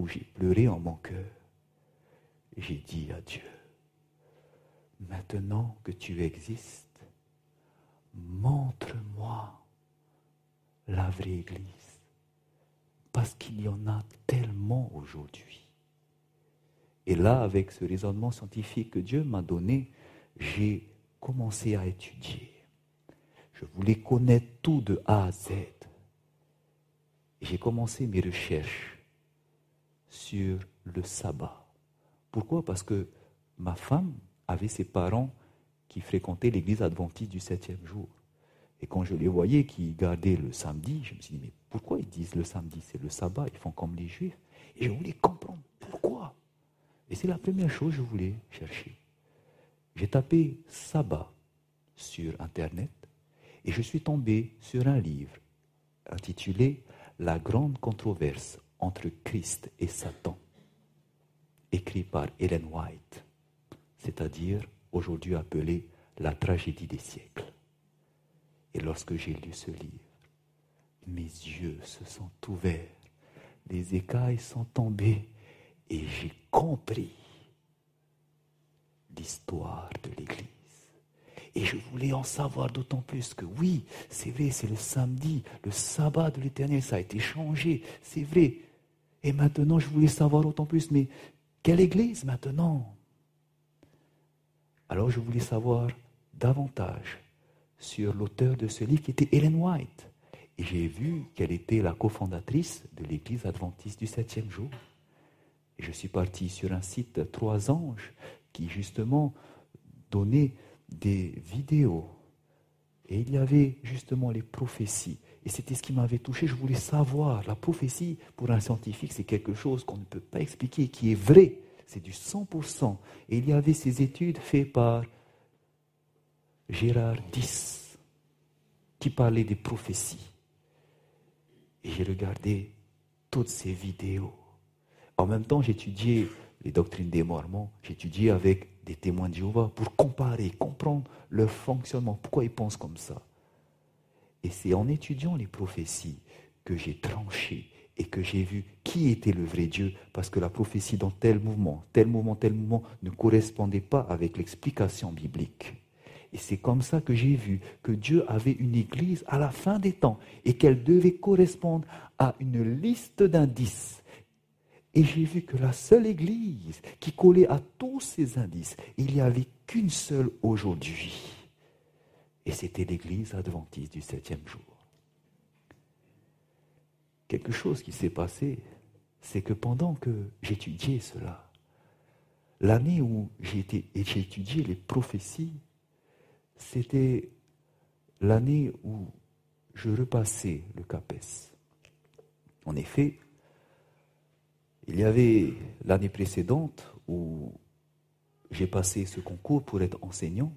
où j'ai pleuré en mon cœur, j'ai dit à Dieu, maintenant que tu existes, montre-moi la vraie Église. Parce qu'il y en a tellement aujourd'hui. Et là, avec ce raisonnement scientifique que Dieu m'a donné, j'ai commencé à étudier. Je voulais connaître tout de A à Z. J'ai commencé mes recherches sur le sabbat. Pourquoi? Parce que ma femme avait ses parents qui fréquentaient l'église adventiste du septième jour. Et quand je les voyais qui gardaient le samedi, je me suis dit, mais pourquoi ils disent le samedi? C'est le sabbat, ils font comme les juifs. Et je voulais comprendre pourquoi. Et c'est la première chose que je voulais chercher. J'ai tapé sabbat sur Internet et je suis tombé sur un livre intitulé La grande controverse entre Christ et Satan, écrit par Ellen White, c'est-à-dire aujourd'hui appelé La tragédie des siècles. Et lorsque j'ai lu ce livre, mes yeux se sont ouverts, les écailles sont tombées et j'ai compris l'histoire de l'Église. Et je voulais en savoir d'autant plus que oui, c'est vrai, c'est le samedi, le sabbat de l'Éternel, ça a été changé, c'est vrai. Et maintenant, je voulais savoir d'autant plus, mais quelle Église maintenant? Alors je voulais savoir davantage sur l'auteur de ce livre qui était Ellen White. Et j'ai vu qu'elle était la cofondatrice de l'Église adventiste du septième jour. Et je suis parti sur un site Trois Anges qui justement donnait des vidéos. Et il y avait justement les prophéties. Et c'était ce qui m'avait touché. Je voulais savoir. La prophétie, pour un scientifique, c'est quelque chose qu'on ne peut pas expliquer, qui est vrai. C'est du 100%. Et il y avait ces études faites par Gérard Dix, qui parlait des prophéties. Et j'ai regardé toutes ces vidéos. En même temps, j'étudiais les doctrines des Mormons, j'étudiais avec des témoins de Jéhovah pour comparer, comprendre leur fonctionnement, pourquoi ils pensent comme ça? Et c'est en étudiant les prophéties que j'ai tranché et que j'ai vu qui était le vrai Dieu, parce que la prophétie dans tel mouvement, tel mouvement, tel mouvement ne correspondait pas avec l'explication biblique. Et c'est comme ça que j'ai vu que Dieu avait une église à la fin des temps et qu'elle devait correspondre à une liste d'indices. Et j'ai vu que la seule église qui collait à tous ces indices, il n'y avait qu'une seule aujourd'hui. Et c'était l'église adventiste du septième jour. Quelque chose qui s'est passé, c'est que pendant que j'étudiais cela, l'année où j'ai étudié les prophéties, c'était l'année où je repassais le CAPES. En effet, il y avait l'année précédente où j'ai passé ce concours pour être enseignant,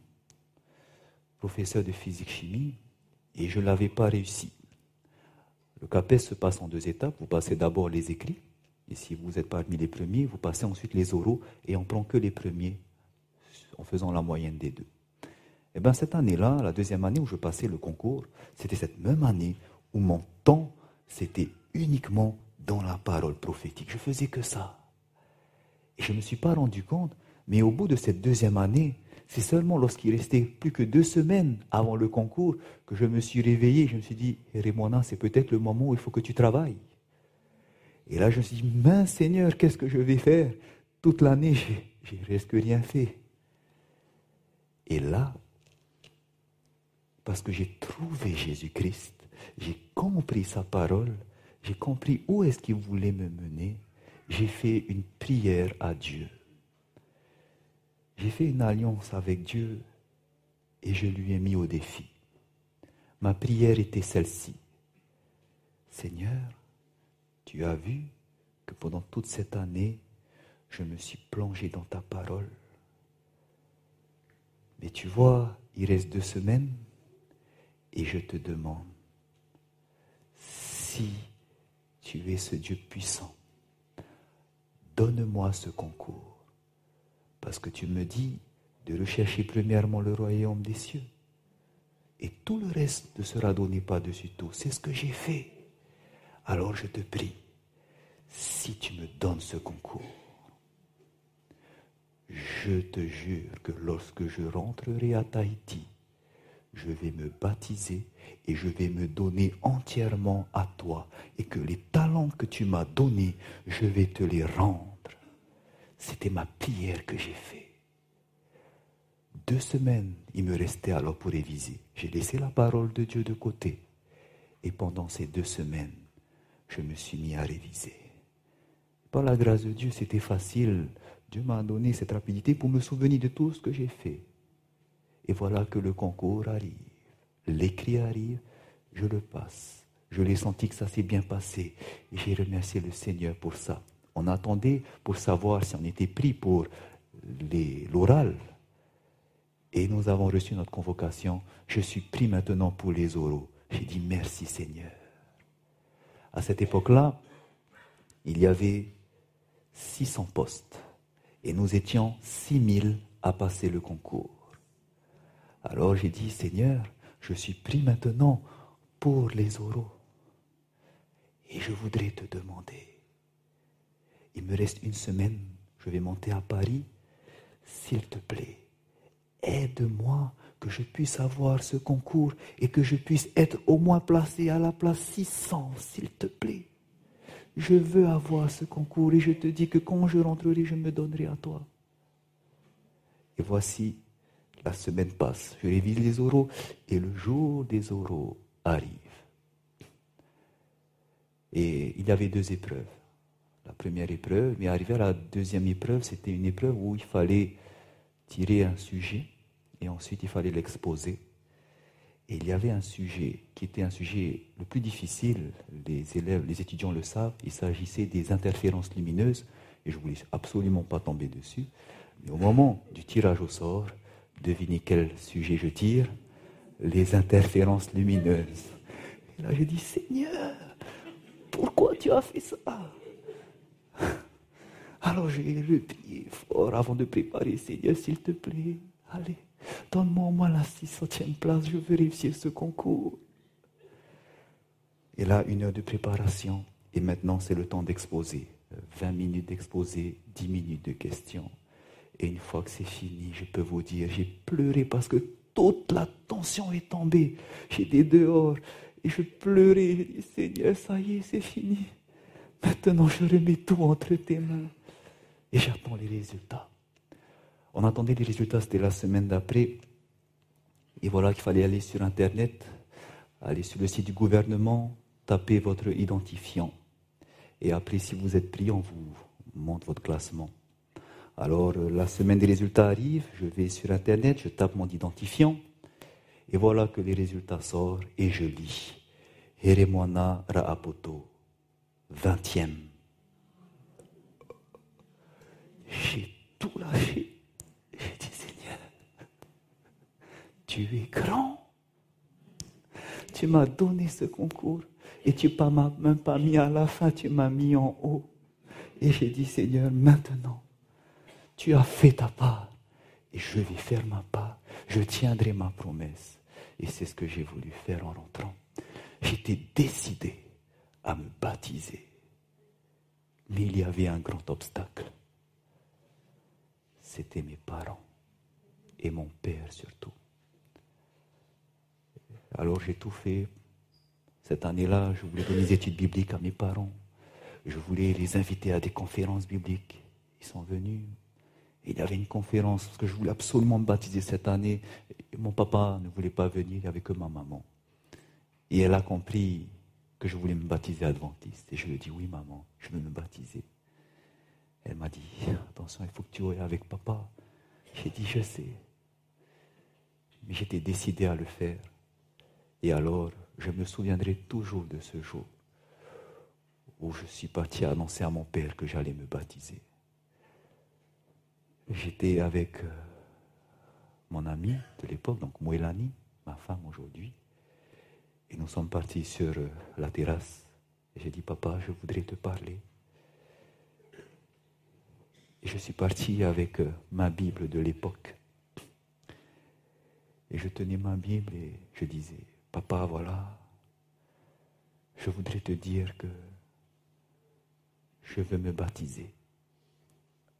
professeur de physique-chimie, et je ne l'avais pas réussi. Le CAPES se passe en deux étapes. Vous passez d'abord les écrits, et si vous êtes parmi les premiers, vous passez ensuite les oraux, et on prend que les premiers en faisant la moyenne des deux. Et eh bien cette année-là, la deuxième année où je passais le concours, c'était cette même année où mon temps, c'était uniquement dans la parole prophétique. Je faisais que ça. Et je ne me suis pas rendu compte, mais au bout de cette deuxième année, c'est seulement lorsqu'il restait plus que deux semaines avant le concours que je me suis réveillé. Je me suis dit, Rémona, c'est peut-être le moment où il faut que tu travailles. Et là, je me suis dit, mince Seigneur, qu'est-ce que je vais faire? Toute l'année, j'ai presque rien fait. Et là, parce que j'ai trouvé Jésus-Christ, j'ai compris sa parole, j'ai compris où est-ce qu'il voulait me mener, j'ai fait une prière à Dieu. J'ai fait une alliance avec Dieu et je lui ai mis au défi. Ma prière était celle-ci. Seigneur, tu as vu que pendant toute cette année, je me suis plongé dans ta parole. Mais tu vois, il reste deux semaines et je te demande, si tu es ce Dieu puissant, donne-moi ce concours. Parce que tu me dis de rechercher premièrement le royaume des cieux. Et tout le reste ne sera donné par-dessus tout. C'est ce que j'ai fait. Alors je te prie, si tu me donnes ce concours, je te jure que lorsque je rentrerai à Tahiti, je vais me baptiser et je vais me donner entièrement à toi et que les talents que tu m'as donnés, je vais te les rendre. C'était ma prière que j'ai faite. Deux semaines, il me restait alors pour réviser. J'ai laissé la parole de Dieu de côté. Et pendant ces deux semaines, je me suis mis à réviser. Par la grâce de Dieu, c'était facile. Dieu m'a donné cette rapidité pour me souvenir de tout ce que j'ai fait. Et voilà que le concours arrive. L'écrit arrive, je le passe. Je l'ai senti que ça s'est bien passé. Et j'ai remercié le Seigneur pour ça. On attendait pour savoir si on était pris pour l'oral. Et nous avons reçu notre convocation. Je suis pris maintenant pour les oraux. J'ai dit merci Seigneur. À cette époque-là, il y avait 600 postes et nous étions 6000 à passer le concours. Alors j'ai dit Seigneur, je suis pris maintenant pour les oraux. Et je voudrais te demander, il me reste une semaine, je vais monter à Paris, s'il te plaît, aide-moi que je puisse avoir ce concours et que je puisse être au moins placé à la place 600, s'il te plaît. Je veux avoir ce concours et je te dis que quand je rentrerai, je me donnerai à toi. Et voici, la semaine passe, je révise les oraux et le jour des oraux arrive. Et il y avait deux épreuves. La première épreuve, mais arrivé à la deuxième épreuve, c'était une épreuve où il fallait tirer un sujet et ensuite il fallait l'exposer. Et il y avait un sujet qui était un sujet le plus difficile, les élèves, les étudiants le savent, il s'agissait des interférences lumineuses, et je ne voulais absolument pas tomber dessus. Mais au moment du tirage au sort, devinez quel sujet je tire? Les interférences lumineuses. Et là j'ai dit, Seigneur, pourquoi tu as fait ça? Alors j'ai reprié fort avant de préparer, Seigneur, s'il te plaît, allez, Donne-moi au moins la 600e place, je veux réussir ce concours. Et là, une heure de préparation. Et maintenant, c'est le temps d'exposer. 20 minutes d'exposer, 10 minutes de questions. Et une fois que c'est fini, je peux vous dire, j'ai pleuré parce que toute la tension est tombée. J'étais dehors et je pleurais. J'ai dit, Seigneur, ça y est, c'est fini. Maintenant, je remets tout entre tes mains. Et j'attends les résultats. On attendait les résultats, c'était la semaine d'après. Et voilà qu'il fallait aller sur Internet, aller sur le site du gouvernement, taper votre identifiant. Et après, si vous êtes pris, on vous montre votre classement. Alors, euh, la semaine des résultats arrive, je vais sur Internet, je tape mon identifiant, et voilà que les résultats sortent, et je lis. Heremwana Raapoto, 20e. J'ai tout lâché. J'ai dit, Seigneur, tu es grand. Tu m'as donné ce concours et tu ne m'as même pas mis à la fin, tu m'as mis en haut. Et j'ai dit, Seigneur, maintenant, tu as fait ta part et je vais faire ma part. Je tiendrai ma promesse. Et c'est ce que j'ai voulu faire en rentrant. J'étais décidé à me baptiser. Mais il y avait un grand obstacle c'était mes parents et mon père surtout. Alors j'ai tout fait. Cette année-là, je voulais donner des études bibliques à mes parents. Je voulais les inviter à des conférences bibliques. Ils sont venus. il y avait une conférence, parce que je voulais absolument me baptiser cette année. mon papa ne voulait pas venir, il n'y avait que ma maman. Et elle a compris que je voulais me baptiser adventiste. Et je lui ai dit, oui maman, je veux me baptiser. Elle m'a dit, attention, il faut que tu ailles avec papa. J'ai dit, je sais. Mais j'étais décidé à le faire. Et alors, je me souviendrai toujours de ce jour où je suis parti annoncer à mon père que j'allais me baptiser. J'étais avec euh, mon ami de l'époque, donc Moelani, ma femme aujourd'hui, et nous sommes partis sur euh, la terrasse. Et j'ai dit, papa, je voudrais te parler. Et je suis parti avec euh, ma Bible de l'époque. Et je tenais ma Bible et je disais, Papa, voilà, je voudrais te dire que je veux me baptiser,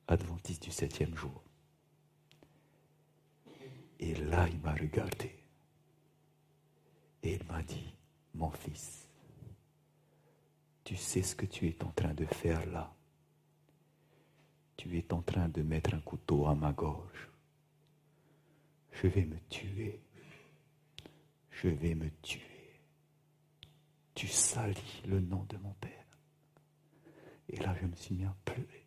adventiste du septième jour. Et là, il m'a regardé. Et il m'a dit, mon fils, tu sais ce que tu es en train de faire là. Tu es en train de mettre un couteau à ma gorge. Je vais me tuer. Je vais me tuer. Tu salis le nom de mon Père. Et là, je me suis mis à pleurer.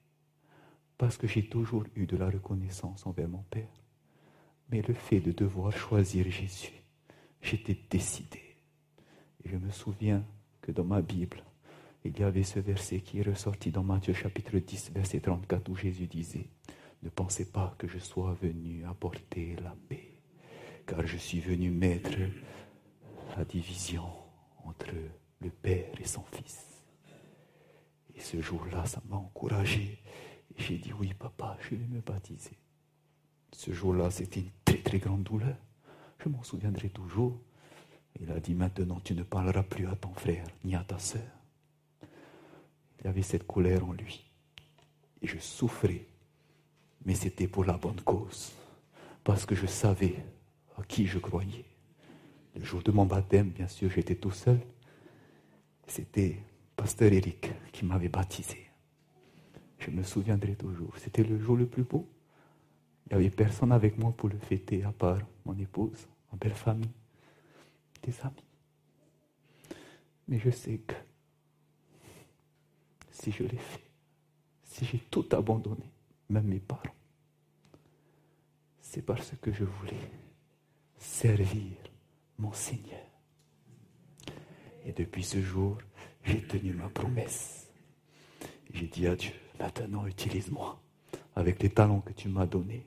Parce que j'ai toujours eu de la reconnaissance envers mon Père. Mais le fait de devoir choisir Jésus, j'étais décidé. Et je me souviens que dans ma Bible, il y avait ce verset qui est ressorti dans Matthieu chapitre 10, verset 34, où Jésus disait, Ne pensez pas que je sois venu apporter la paix, car je suis venu mettre la division entre le Père et son Fils. Et ce jour-là, ça m'a encouragé. J'ai dit, oui, papa, je vais me baptiser. Ce jour-là, c'était une très très grande douleur. Je m'en souviendrai toujours. Il a dit, maintenant, tu ne parleras plus à ton frère ni à ta sœur. Il y avait cette colère en lui. Et je souffrais. Mais c'était pour la bonne cause. Parce que je savais à qui je croyais. Le jour de mon baptême, bien sûr, j'étais tout seul. C'était pasteur Eric qui m'avait baptisé. Je me souviendrai toujours. C'était le jour le plus beau. Il n'y avait personne avec moi pour le fêter à part mon épouse, ma belle famille, des amis. Mais je sais que si je l'ai fait, si j'ai tout abandonné, même mes parents, c'est parce que je voulais servir mon Seigneur. Et depuis ce jour, j'ai tenu ma promesse. J'ai dit à Dieu, maintenant utilise-moi avec les talents que tu m'as donnés.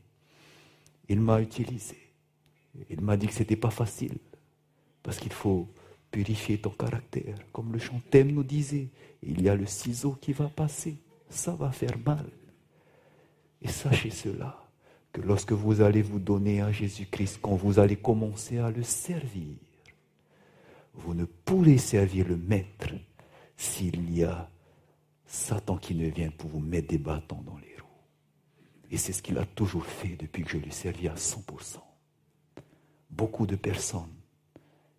Il m'a utilisé. Il m'a dit que ce n'était pas facile, parce qu'il faut purifier ton caractère. Comme le chanteur nous disait, il y a le ciseau qui va passer, ça va faire mal. Et sachez cela, que lorsque vous allez vous donner à Jésus-Christ, quand vous allez commencer à le servir, vous ne pourrez servir le Maître s'il y a Satan qui ne vient pour vous mettre des bâtons dans les. Et c'est ce qu'il a toujours fait depuis que je lui servi à 100%. Beaucoup de personnes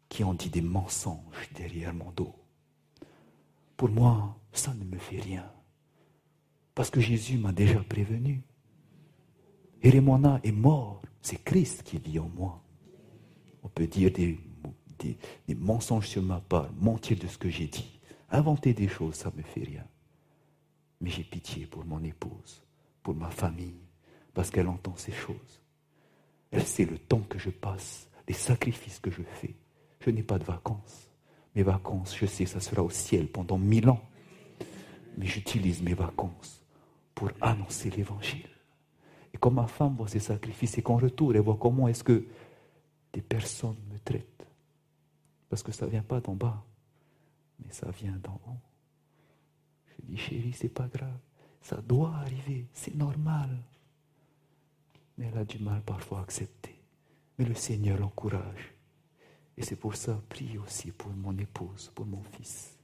qui ont dit des mensonges derrière mon dos. Pour moi, ça ne me fait rien. Parce que Jésus m'a déjà prévenu. Hérémona est mort. C'est Christ qui vit en moi. On peut dire des, des mensonges sur ma part, mentir de ce que j'ai dit. Inventer des choses, ça ne me fait rien. Mais j'ai pitié pour mon épouse, pour ma famille, parce qu'elle entend ces choses. Elle sait le temps que je passe, les sacrifices que je fais. Je n'ai pas de vacances. Mes vacances, je sais, ça sera au ciel pendant mille ans. Mais j'utilise mes vacances pour annoncer l'évangile. Et quand ma femme voit ces sacrifices et qu'en retour, elle voit comment est-ce que des personnes me traitent. Parce que ça ne vient pas d'en bas mais ça vient d'en haut. Je dis, chérie, c'est pas grave. Ça doit arriver, c'est normal. Mais elle a du mal parfois à accepter. Mais le Seigneur l'encourage. Et c'est pour ça, prie aussi pour mon épouse, pour mon fils.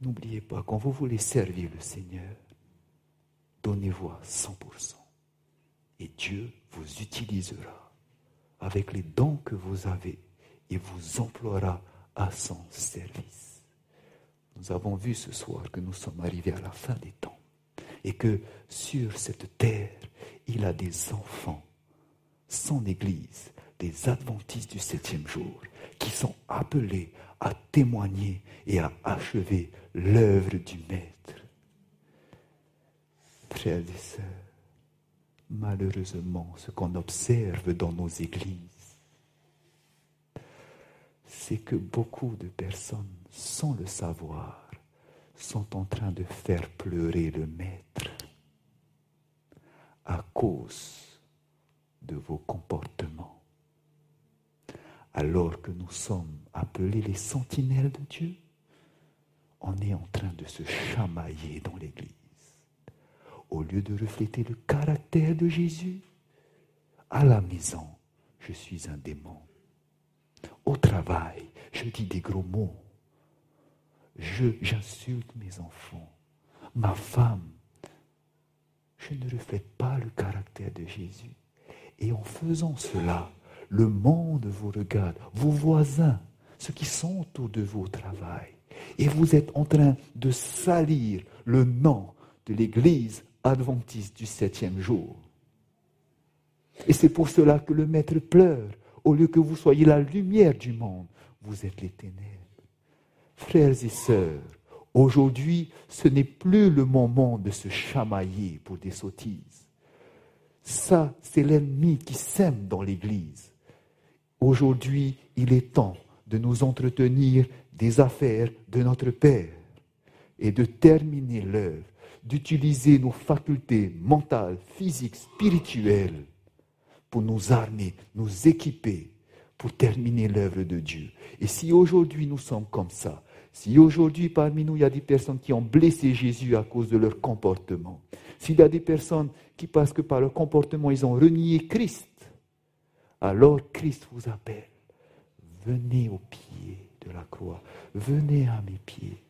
N'oubliez pas, quand vous voulez servir le Seigneur, donnez-vous à 100%. Et Dieu vous utilisera avec les dons que vous avez et vous emploiera à son service. Nous avons vu ce soir que nous sommes arrivés à la fin des temps et que sur cette terre, il a des enfants, son Église, des adventistes du septième jour, qui sont appelés à témoigner et à achever l'œuvre du Maître. Frères et sœurs, malheureusement, ce qu'on observe dans nos églises, c'est que beaucoup de personnes, sans le savoir, sont en train de faire pleurer le Maître à cause de vos comportements. Alors que nous sommes appelés les sentinelles de Dieu, on est en train de se chamailler dans l'Église. Au lieu de refléter le caractère de Jésus, à la maison, je suis un démon. Au travail, je dis des gros mots. J'insulte mes enfants. Ma femme, je ne reflète pas le caractère de Jésus. Et en faisant cela, le monde vous regarde, vos voisins, ceux qui sont autour de vous au travail. Et vous êtes en train de salir le nom de l'Église adventiste du septième jour. Et c'est pour cela que le Maître pleure. Au lieu que vous soyez la lumière du monde, vous êtes les ténèbres. Frères et sœurs, aujourd'hui, ce n'est plus le moment de se chamailler pour des sottises. Ça, c'est l'ennemi qui sème dans l'Église. Aujourd'hui, il est temps de nous entretenir des affaires de notre Père et de terminer l'œuvre, d'utiliser nos facultés mentales, physiques, spirituelles pour nous armer, nous équiper pour terminer l'œuvre de Dieu. Et si aujourd'hui nous sommes comme ça, si aujourd'hui parmi nous il y a des personnes qui ont blessé Jésus à cause de leur comportement, s'il y a des personnes qui, parce que par leur comportement, ils ont renié Christ, alors Christ vous appelle. Venez au pied de la croix, venez à mes pieds.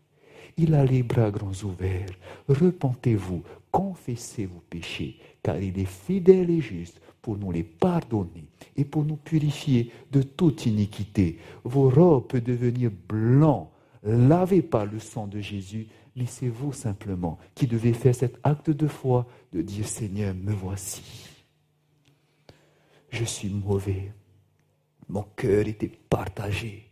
Il a les bras grands ouverts. Repentez-vous, confessez vos péchés, car il est fidèle et juste pour nous les pardonner et pour nous purifier de toute iniquité. Vos robes peuvent devenir blancs, lavés par le sang de Jésus, mais c'est vous simplement qui devez faire cet acte de foi de dire Seigneur, me voici. Je suis mauvais. Mon cœur était partagé.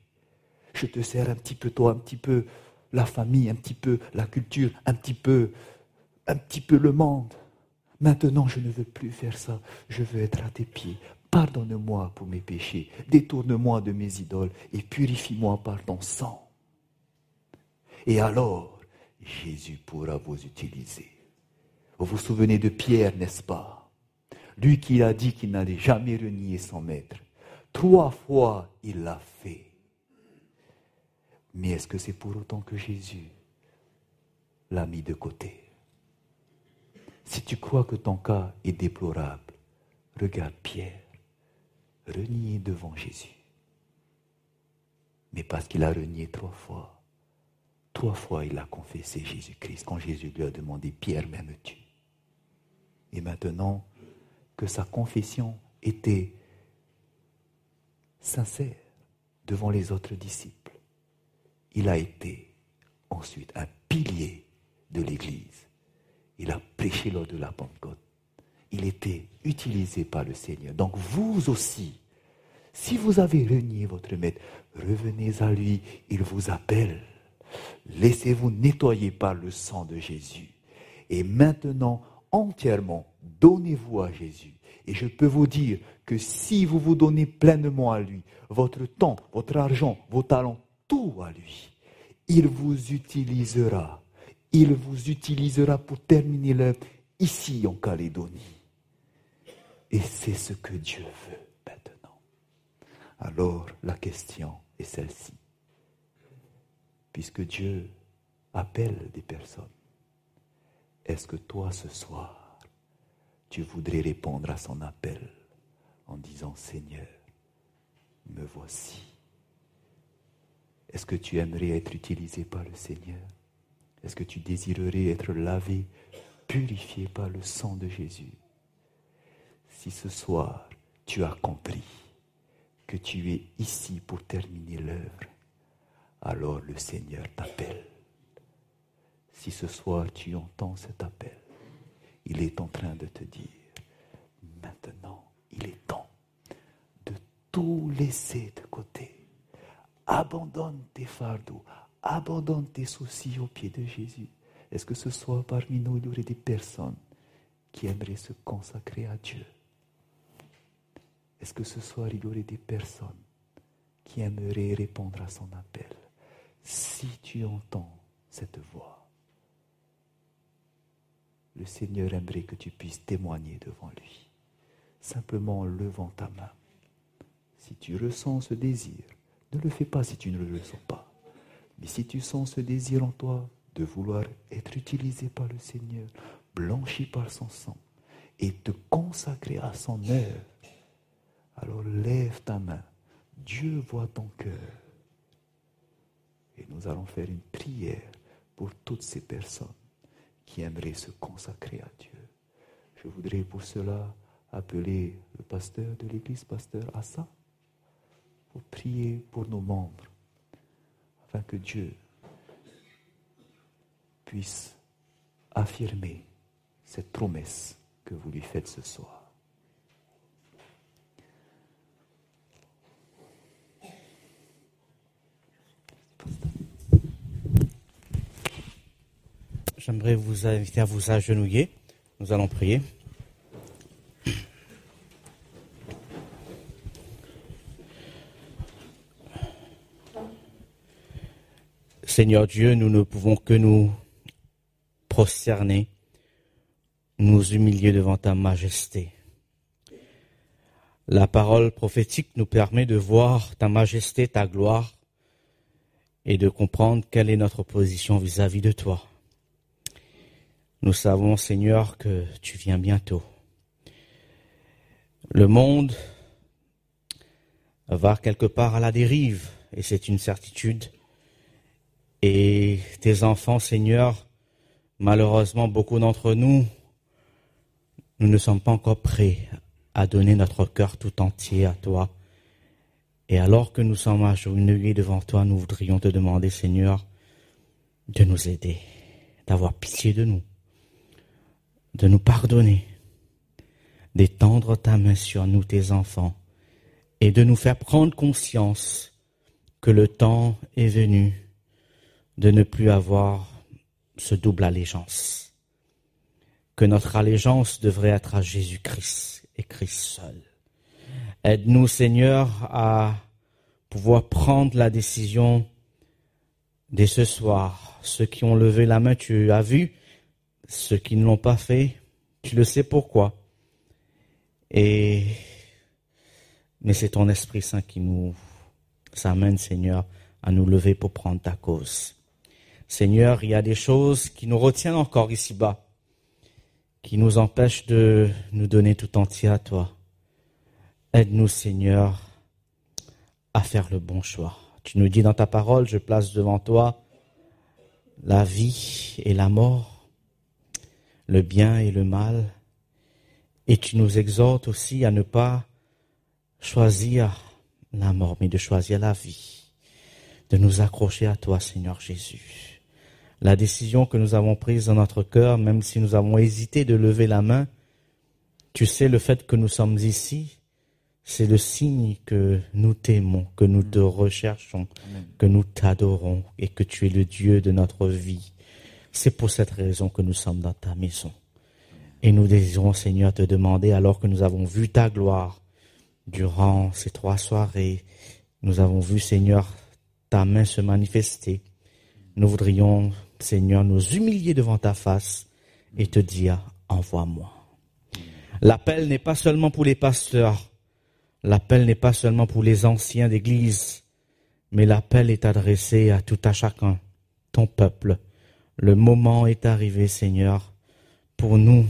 Je te sers un petit peu toi, un petit peu la famille, un petit peu la culture, un petit peu, un petit peu le monde. Maintenant, je ne veux plus faire ça. Je veux être à tes pieds. Pardonne-moi pour mes péchés. Détourne-moi de mes idoles et purifie-moi par ton sang. Et alors, Jésus pourra vous utiliser. Vous vous souvenez de Pierre, n'est-ce pas? Lui qui a dit qu'il n'allait jamais renier son maître. Trois fois, il l'a fait. Mais est-ce que c'est pour autant que Jésus l'a mis de côté? Si tu crois que ton cas est déplorable, regarde Pierre, renié devant Jésus. Mais parce qu'il a renié trois fois, trois fois il a confessé Jésus-Christ quand Jésus lui a demandé, Pierre, m'aimes-tu? Et maintenant que sa confession était sincère devant les autres disciples, il a été ensuite un pilier de l'Église. Il a prêché lors de la Pentecôte. Il était utilisé par le Seigneur. Donc vous aussi, si vous avez renié votre maître, revenez à lui, il vous appelle. Laissez-vous nettoyer par le sang de Jésus. Et maintenant, entièrement, donnez-vous à Jésus. Et je peux vous dire que si vous vous donnez pleinement à lui, votre temps, votre argent, vos talents, tout à lui. Il vous utilisera. Il vous utilisera pour terminer l'œuvre ici en Calédonie. Et c'est ce que Dieu veut maintenant. Alors la question est celle-ci. Puisque Dieu appelle des personnes, est-ce que toi ce soir, tu voudrais répondre à son appel en disant Seigneur, me voici? Est-ce que tu aimerais être utilisé par le Seigneur? Est-ce que tu désirerais être lavé, purifié par le sang de Jésus? Si ce soir tu as compris que tu es ici pour terminer l'œuvre, alors le Seigneur t'appelle. Si ce soir tu entends cet appel, il est en train de te dire, maintenant, il est temps de tout laisser de côté Abandonne tes fardeaux, abandonne tes soucis aux pieds de Jésus. Est-ce que ce soir parmi nous, il y aurait des personnes qui aimeraient se consacrer à Dieu? Est-ce que ce soir, il y aurait des personnes qui aimeraient répondre à son appel? Si tu entends cette voix, le Seigneur aimerait que tu puisses témoigner devant lui, simplement en levant ta main. Si tu ressens ce désir, ne le fais pas si tu ne le sens pas. Mais si tu sens ce désir en toi de vouloir être utilisé par le Seigneur, blanchi par son sang, et te consacrer à son œuvre, Alors lève ta main. Dieu voit ton cœur. Et nous allons faire une prière pour toutes ces personnes qui aimeraient se consacrer à Dieu. Je voudrais pour cela appeler le pasteur de l'église, pasteur Assa, pour prier pour nos membres, afin que Dieu puisse affirmer cette promesse que vous lui faites ce soir. J'aimerais vous inviter à vous agenouiller. Nous allons prier. Seigneur Dieu, nous ne pouvons que nous prosterner, nous humilier devant ta majesté. La parole prophétique nous permet de voir ta majesté, ta gloire, et de comprendre quelle est notre position vis-à-vis de toi. Nous savons, Seigneur, que tu viens bientôt. Le monde va quelque part à la dérive, et c'est une certitude. Et tes enfants, Seigneur, malheureusement, beaucoup d'entre nous, nous ne sommes pas encore prêts à donner notre cœur tout entier à toi. Et alors que nous sommes agenouillés devant toi, nous voudrions te demander, Seigneur, de nous aider, d'avoir pitié de nous, de nous pardonner, d'étendre ta main sur nous, tes enfants, et de nous faire prendre conscience que le temps est venu de ne plus avoir ce double allégeance, que notre allégeance devrait être à Jésus-Christ et Christ seul. Aide-nous, Seigneur, à pouvoir prendre la décision dès ce soir. Ceux qui ont levé la main, tu as vu. Ceux qui ne l'ont pas fait, tu le sais pourquoi. Et mais c'est ton Esprit Saint qui nous amène, Seigneur, à nous lever pour prendre ta cause. Seigneur, il y a des choses qui nous retiennent encore ici-bas, qui nous empêchent de nous donner tout entier à toi. Aide-nous, Seigneur, à faire le bon choix. Tu nous dis dans ta parole, je place devant toi la vie et la mort, le bien et le mal, et tu nous exhortes aussi à ne pas choisir la mort, mais de choisir la vie, de nous accrocher à toi, Seigneur Jésus. La décision que nous avons prise dans notre cœur, même si nous avons hésité de lever la main, tu sais, le fait que nous sommes ici, c'est le signe que nous t'aimons, que nous te recherchons, que nous t'adorons et que tu es le Dieu de notre vie. C'est pour cette raison que nous sommes dans ta maison. Et nous désirons, Seigneur, te demander, alors que nous avons vu ta gloire durant ces trois soirées, nous avons vu, Seigneur, ta main se manifester. Nous voudrions Seigneur, nous humilier devant ta face et te dire, envoie-moi. L'appel n'est pas seulement pour les pasteurs, l'appel n'est pas seulement pour les anciens d'église, mais l'appel est adressé à tout à chacun, ton peuple. Le moment est arrivé, Seigneur, pour nous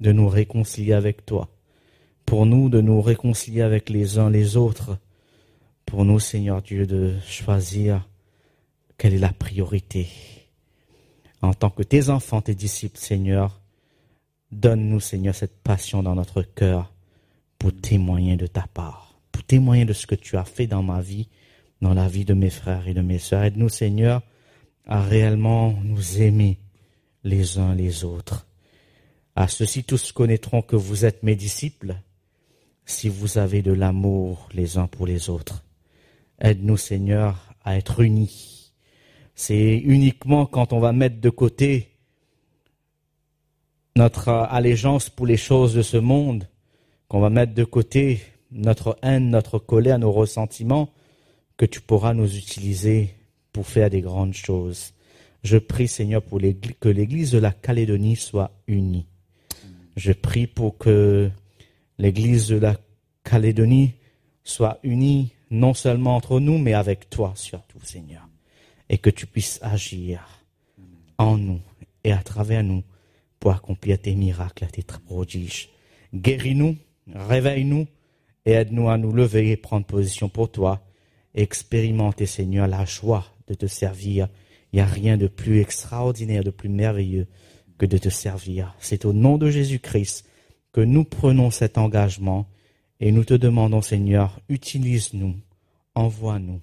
de nous réconcilier avec toi, pour nous de nous réconcilier avec les uns les autres, pour nous, Seigneur Dieu, de choisir quelle est la priorité en tant que tes enfants, tes disciples, Seigneur, donne-nous, Seigneur, cette passion dans notre cœur pour témoigner de ta part, pour témoigner de ce que tu as fait dans ma vie, dans la vie de mes frères et de mes sœurs. Aide-nous, Seigneur, à réellement nous aimer les uns les autres. À ceux-ci tous connaîtront que vous êtes mes disciples si vous avez de l'amour les uns pour les autres. Aide-nous, Seigneur, à être unis c'est uniquement quand on va mettre de côté notre allégeance pour les choses de ce monde, qu'on va mettre de côté notre haine, notre colère, nos ressentiments, que tu pourras nous utiliser pour faire des grandes choses. Je prie, Seigneur, pour que l'Église de la Calédonie soit unie. Je prie pour que l'Église de la Calédonie soit unie non seulement entre nous, mais avec toi surtout, Seigneur et que tu puisses agir en nous et à travers nous pour accomplir tes miracles, tes prodiges. Guéris-nous, réveille-nous et aide-nous à nous lever et prendre position pour toi, expérimenter, Seigneur, la joie de te servir. Il n'y a rien de plus extraordinaire, de plus merveilleux que de te servir. C'est au nom de Jésus-Christ que nous prenons cet engagement et nous te demandons, Seigneur, utilise-nous, envoie-nous